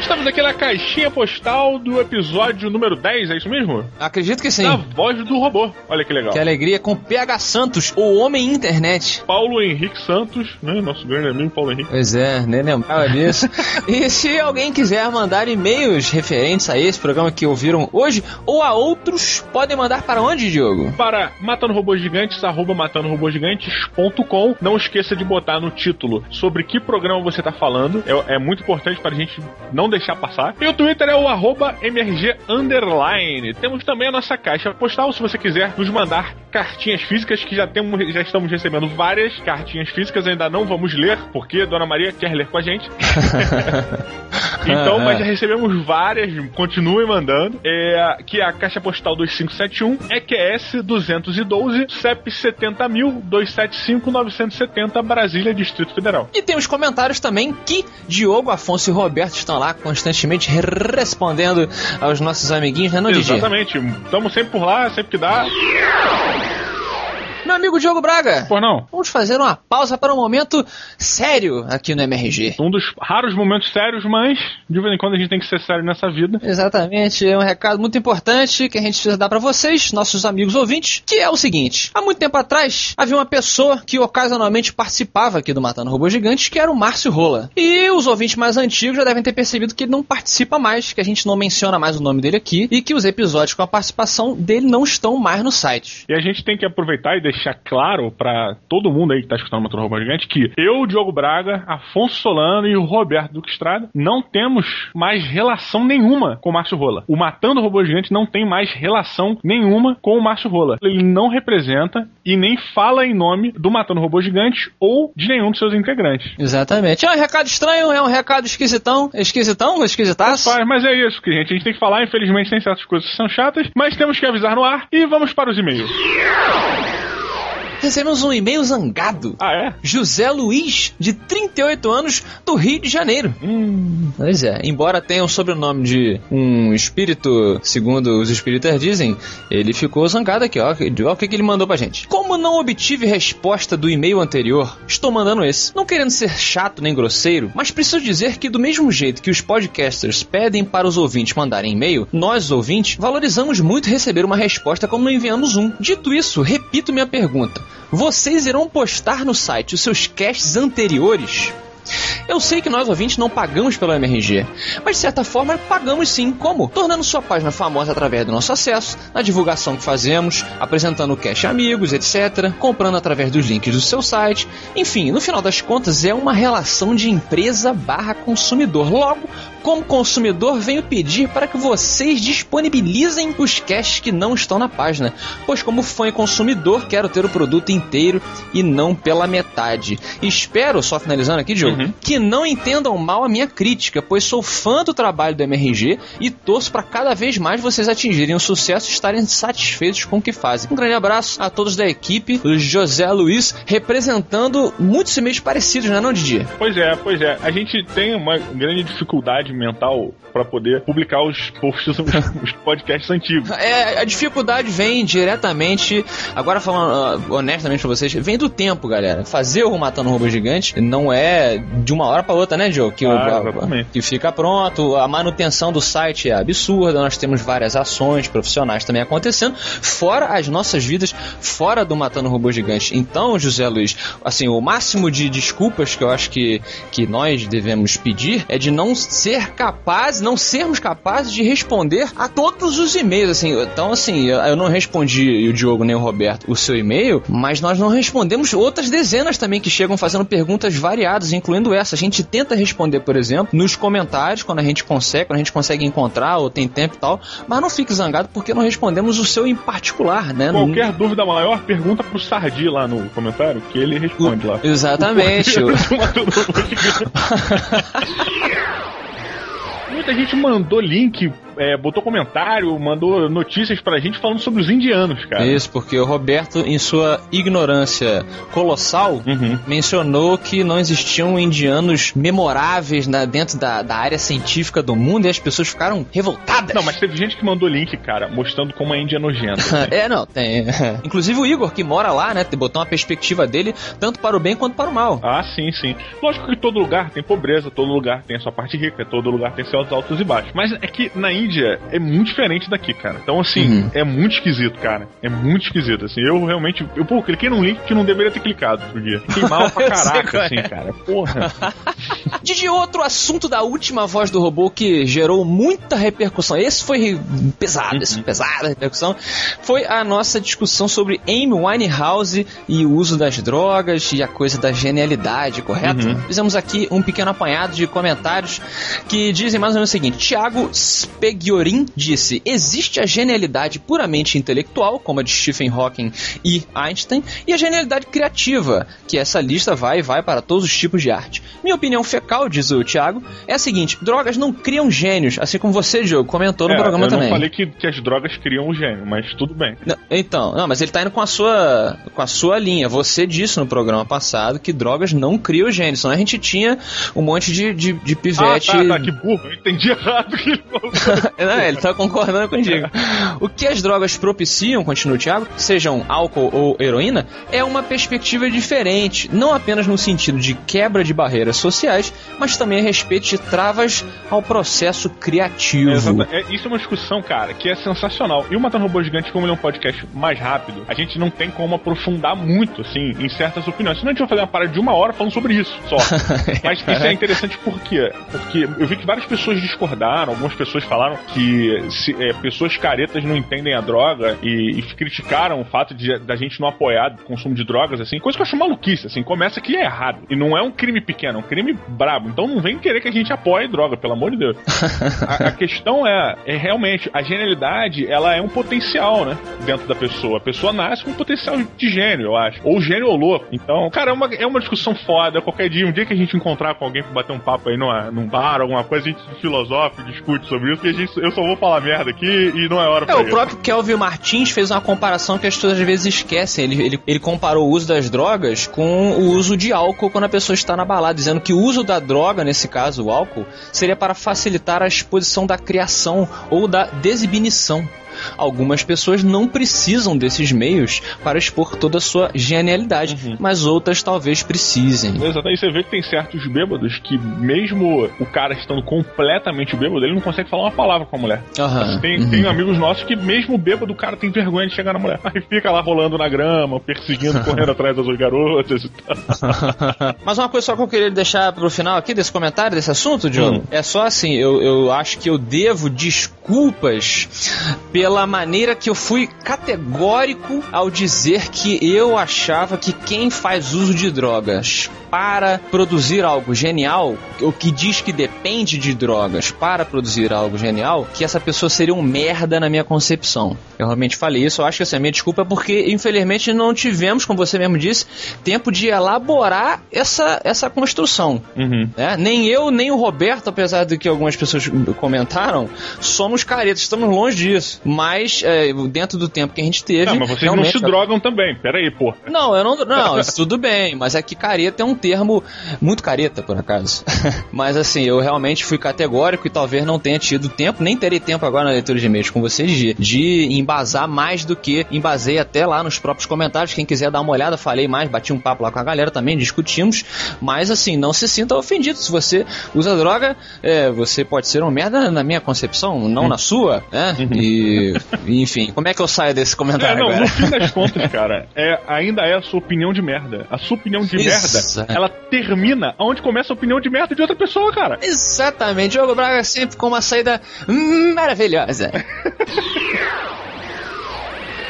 Speaker 2: Estamos aqui na caixinha postal do episódio número 10, é isso mesmo?
Speaker 3: Acredito que sim.
Speaker 2: Da voz do robô. Olha que legal.
Speaker 3: Que alegria com PH Santos, o homem internet.
Speaker 2: Paulo Henrique Santos, né? Nosso grande amigo Paulo Henrique.
Speaker 3: Pois é, nem lembrava disso. e se alguém quiser mandar e-mails referentes a esse programa que ouviram hoje ou a outros, podem mandar para onde, Diogo?
Speaker 2: Para matando robôs gigantes, arroba matandorobôsgigantes.com. Não esqueça de botar no título sobre que programa você está falando. É, é muito importante para a gente não deixar passar. E o Twitter é o arroba MRG Underline. Temos também a nossa caixa postal, se você quiser nos mandar cartinhas físicas, que já, temos, já estamos recebendo várias cartinhas físicas, ainda não vamos ler, porque Dona Maria quer ler com a gente. Então, mas já recebemos várias, continuem mandando. É, que é a caixa postal 2571, EQS 212, CEP 70.000, 275 970, Brasília, Distrito Federal.
Speaker 3: E tem os comentários também que Diogo, Afonso e Roberto estão lá constantemente respondendo aos nossos amiguinhos, né, não?
Speaker 2: Exatamente, estamos sempre por lá, sempre que dá.
Speaker 3: Meu amigo Diogo Braga,
Speaker 2: Por não.
Speaker 3: vamos fazer uma pausa para um momento sério aqui no MRG.
Speaker 2: Um dos raros momentos sérios, mas de vez em quando a gente tem que ser sério nessa vida.
Speaker 3: Exatamente, é um recado muito importante que a gente precisa dar para vocês, nossos amigos ouvintes, que é o seguinte: há muito tempo atrás havia uma pessoa que ocasionalmente participava aqui do Matando Robôs Gigantes, que era o Márcio Rola. E os ouvintes mais antigos já devem ter percebido que ele não participa mais, que a gente não menciona mais o nome dele aqui e que os episódios com a participação dele não estão mais no site.
Speaker 2: E a gente tem que aproveitar e deixar claro pra todo mundo aí que tá escutando o Matando Robô Gigante que eu, Diogo Braga, Afonso Solano e o Roberto Duque Estrada não temos mais relação nenhuma com o Márcio Rola. O Matando Robô Gigante não tem mais relação nenhuma com o Márcio Rola. Ele não representa e nem fala em nome do Matando Robô Gigante ou de nenhum dos seus integrantes.
Speaker 3: Exatamente. É um recado estranho, é um recado esquisitão. Esquisitão? Esquisitaço?
Speaker 2: Faz, mas é isso que gente, a gente tem que falar. Infelizmente tem certas coisas que são chatas, mas temos que avisar no ar e vamos para os e-mails.
Speaker 3: Recebemos um e-mail zangado.
Speaker 2: Ah, é?
Speaker 3: José Luiz, de 38 anos, do Rio de Janeiro.
Speaker 2: Hum.
Speaker 3: Pois é, embora tenha o sobrenome de um espírito, segundo os espíritas dizem, ele ficou zangado aqui, ó. Olha o que, que ele mandou pra gente. Como não obtive resposta do e-mail anterior, estou mandando esse. Não querendo ser chato nem grosseiro, mas preciso dizer que do mesmo jeito que os podcasters pedem para os ouvintes mandarem e-mail, nós, ouvintes, valorizamos muito receber uma resposta como enviamos um. Dito isso, repito minha pergunta. Vocês irão postar no site os seus casts anteriores? Eu sei que nós ouvintes não pagamos pelo MRG, mas de certa forma pagamos sim. Como? Tornando sua página famosa através do nosso acesso, na divulgação que fazemos, apresentando o cash a amigos, etc., comprando através dos links do seu site. Enfim, no final das contas é uma relação de empresa barra consumidor. Logo, como consumidor, venho pedir para que vocês disponibilizem os caches que não estão na página, pois como fã e consumidor, quero ter o produto inteiro e não pela metade. Espero, só finalizando aqui, Diogo,
Speaker 2: Uhum.
Speaker 3: que não entendam mal a minha crítica, pois sou fã do trabalho do MRG e torço para cada vez mais vocês atingirem o sucesso e estarem satisfeitos com o que fazem. Um grande abraço a todos da equipe, José Luiz, representando muitos e-mails parecidos, não é não, Didi?
Speaker 2: Pois é, pois é. A gente tem uma grande dificuldade mental pra poder publicar os posts, os, os podcasts antigos.
Speaker 3: É, a dificuldade vem diretamente, agora falando ah, honestamente pra vocês, vem do tempo, galera. Fazer o Matando Robô Gigante não é de uma hora pra outra, né, Joe? Que, o-
Speaker 2: Ah,
Speaker 3: a-
Speaker 2: exatamente.
Speaker 3: que fica pronto, a manutenção do site é absurda, nós temos várias ações profissionais também acontecendo, fora as nossas vidas, fora do Matando Robô Gigante. Então, José Luiz, assim, o máximo de desculpas que eu acho que, que nós devemos pedir é de não ser capaz, não sermos capazes de responder a todos os e-mails, assim. Então, assim, eu, não respondi, e o Diogo nem o Roberto, o seu e-mail, mas nós não respondemos outras dezenas também que chegam fazendo perguntas variadas, incluindo essa. A gente tenta responder, por exemplo, nos comentários, quando a gente consegue, quando a gente consegue encontrar ou tem tempo e tal, mas não fique zangado porque não respondemos o seu em particular, né?
Speaker 2: Qualquer dúvida maior, pergunta pro Sardi lá no comentário, que ele responde lá.
Speaker 3: Exatamente.
Speaker 2: Muita gente mandou link, é, botou comentário, mandou notícias pra gente falando sobre os indianos, cara.
Speaker 3: Isso, porque o Roberto, em sua ignorância colossal,
Speaker 2: Uhum.
Speaker 3: mencionou que não existiam indianos memoráveis na- dentro da, da área científica do mundo e as pessoas ficaram revoltadas.
Speaker 2: Não, mas teve gente que mandou link, cara, mostrando como a Índia é nojenta.
Speaker 3: É, não, tem. Inclusive o Igor, que mora lá, né? Botou uma perspectiva dele, tanto para o bem quanto para o mal.
Speaker 2: Ah, sim, sim. Lógico que todo lugar tem pobreza, todo lugar tem a sua parte rica, todo lugar tem seus altos e baixos. Mas é que na Índia é muito diferente daqui, cara. Então, assim,
Speaker 3: Uhum.
Speaker 2: é muito esquisito, cara. É muito esquisito, assim. Eu realmente. Eu, pô, cliquei num link que não deveria ter clicado outro dia. Fiquei mal pra caraca,
Speaker 3: é.
Speaker 2: assim, cara. Porra.
Speaker 3: De outro assunto da última voz do robô que gerou muita repercussão. Esse foi pesado, esse foi pesado a repercussão. Foi a nossa discussão sobre Amy Winehouse e o uso das drogas e a coisa da genialidade, correto?
Speaker 2: Uhum.
Speaker 3: Fizemos aqui um pequeno apanhado de comentários que dizem mais ou menos o seguinte: Tiago Spegiorin disse: existe a genialidade puramente intelectual, como a de Stephen Hawking e Einstein, e a genialidade criativa, que essa lista vai e vai para todos os tipos de arte. Minha opinião fecal, diz o Thiago, é a seguinte: drogas não criam gênios, assim como você, Diogo, comentou no
Speaker 2: É,
Speaker 3: programa
Speaker 2: eu
Speaker 3: também.
Speaker 2: não falei que, que as drogas criam o gênio, mas tudo bem.
Speaker 3: Não, então, não, mas ele tá indo com a sua com a sua linha. Você disse no programa passado que drogas não criam gênio, senão a gente tinha um monte de, de, de pivete.
Speaker 2: Ah, tá, tá, que burro. Eu entendi errado que ele falou.
Speaker 3: Não, ele tá concordando contigo. O que as drogas propiciam, continua o Thiago, sejam álcool ou heroína, é uma perspectiva diferente, não apenas no sentido de quebra de barreiras sociais, mas também a respeito de travas ao processo criativo.
Speaker 2: É, é, isso é uma discussão, cara, que é sensacional. E o Matando Robô Gigante, como ele é um podcast mais rápido, a gente não tem como aprofundar muito, assim, em certas opiniões. Senão a gente vai fazer uma parada de uma hora falando sobre isso só. Mas isso é interessante por quê? Porque eu vi que várias pessoas discordaram, algumas pessoas falaram que se, é, pessoas caretas não entendem a droga e, e criticaram o fato de da gente não apoiar o consumo de drogas, assim, coisa que eu acho maluquice, assim, começa que é errado. E não é um crime pequeno, é um crime brabo. Então não vem querer que a gente apoie droga, pelo amor de Deus. a, a questão é, é realmente, a genialidade, ela é um potencial, né? Dentro da pessoa. A pessoa nasce com um potencial de gênio, eu acho. Ou gênio ou louco. Então, cara, é uma, é uma discussão foda. Qualquer dia, um dia que a gente encontrar com alguém pra bater um papo aí numa, num bar, alguma coisa, a gente filosofa, discute sobre isso, e a gente, eu só vou falar merda aqui e não é hora
Speaker 3: É,
Speaker 2: pra
Speaker 3: o
Speaker 2: isso.
Speaker 3: próprio Kelvin Martins fez uma comparação que as pessoas às vezes esquecem. Ele, ele, ele comparou o uso das drogas com o uso de álcool quando a pessoa está na balada, dizendo que o uso da droga, nesse caso o álcool, seria para facilitar a exposição da criação ou da desibinição. Algumas pessoas não precisam desses meios para expor toda a sua genialidade, mas outras talvez precisem.
Speaker 2: Exatamente, você vê que tem certos bêbados que, mesmo o cara estando completamente bêbado, ele não consegue falar uma palavra com a mulher.
Speaker 3: Aham,
Speaker 2: Tem,
Speaker 3: uhum.
Speaker 2: tem amigos nossos que, mesmo bêbado, o cara tem vergonha de chegar na mulher. Aí fica lá rolando na grama, perseguindo, correndo atrás das garotas e tal.
Speaker 3: Mas uma coisa só que eu queria deixar pro final aqui desse comentário, desse assunto, Diogo,
Speaker 2: Hum.
Speaker 3: é só assim, eu, eu acho que eu devo desculpas pela maneira que eu fui categórico ao dizer que eu achava que quem faz uso de drogas para produzir algo genial, ou que diz que depende de drogas para produzir algo genial, que essa pessoa seria um merda na minha concepção. Eu realmente falei isso, eu acho que essa é a minha desculpa porque, infelizmente, não tivemos, como você mesmo disse, tempo de elaborar essa, essa construção. né? Nem eu, nem o Roberto, apesar de que algumas pessoas comentaram, somos caretas, estamos longe disso. Mas, é, dentro do tempo que a gente teve.
Speaker 2: Não, mas vocês não se drogam também. Pera aí, pô.
Speaker 3: não, eu não. Não, isso tudo bem, mas é que careta é um termo muito careta, por acaso. mas assim, eu realmente fui categórico e talvez não tenha tido tempo, nem terei tempo agora na leitura de e-mails com vocês de, de embasar mais do que embasei até lá nos próprios comentários. Quem quiser dar uma olhada, falei mais, bati um papo lá com a galera também, discutimos. Mas assim, não se sinta ofendido. Se você usa droga, é, você pode ser um merda na minha concepção, não na sua, né? E, enfim, como é que eu saio desse
Speaker 2: É,
Speaker 3: comentário
Speaker 2: não,
Speaker 3: agora?
Speaker 2: no fim das contas, cara, é, ainda é a sua opinião de merda. A sua opinião de
Speaker 3: Isso,
Speaker 2: merda,
Speaker 3: é.
Speaker 2: ela termina onde começa a opinião de merda de outra pessoa, cara.
Speaker 3: Exatamente, Diogo Braga sempre com uma saída maravilhosa.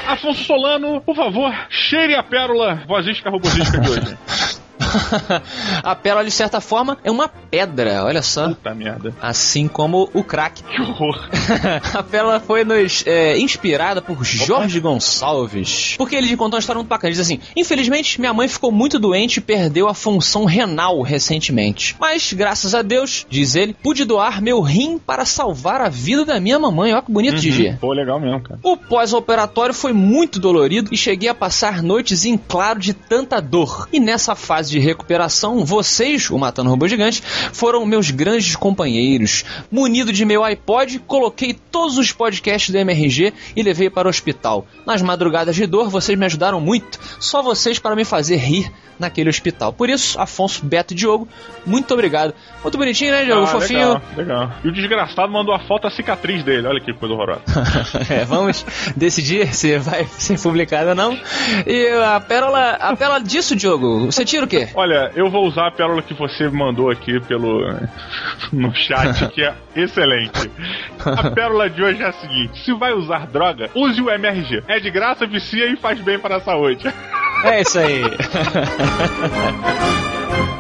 Speaker 2: Afonso Solano, por favor, cheire a pérola vozística robosística de hoje.
Speaker 3: a pérola, de certa forma, é uma pedra, olha só.
Speaker 2: Puta merda.
Speaker 3: Assim como o crack.
Speaker 2: Que horror.
Speaker 3: a pérola foi nos é, inspirada por Jorge Gonçalves. Porque ele contou uma história muito bacana. Ele diz assim: Infelizmente, minha mãe ficou muito doente e perdeu a função renal recentemente. Mas, graças a Deus, diz ele, pude doar meu rim para salvar a vida da minha mamãe. Olha que bonito, Gigi.
Speaker 2: Pô, legal mesmo, cara.
Speaker 3: O pós-operatório foi muito dolorido e cheguei a passar noites em claro de tanta dor. E nessa fase de recuperação, vocês, o Matando Robô Gigante, foram meus grandes companheiros. Munido de meu iPod, coloquei todos os podcasts do MRG e levei para o hospital. Nas madrugadas de dor, vocês me ajudaram muito. Só vocês para me fazer rir naquele hospital. Por isso, Afonso, Beto e Diogo, muito obrigado. Muito bonitinho, né, Diogo?
Speaker 2: Ah,
Speaker 3: Fofinho.
Speaker 2: Legal, legal. E o desgraçado mandou a foto da cicatriz dele. Olha que coisa horrorosa.
Speaker 3: É, vamos decidir se vai ser publicado ou não. E a pérola, a pérola disso, Diogo, você tira o quê?
Speaker 2: Olha, eu vou usar a pérola que você mandou aqui pelo no chat, que é excelente. A pérola de hoje é a seguinte: se vai usar droga, use o MRG. É de graça, vicia e faz bem para a saúde.
Speaker 3: É isso aí.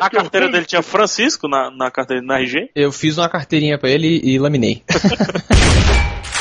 Speaker 4: A carteira dele tinha Francisco na, na carteira na RG?
Speaker 3: Eu fiz uma carteirinha pra ele e laminei.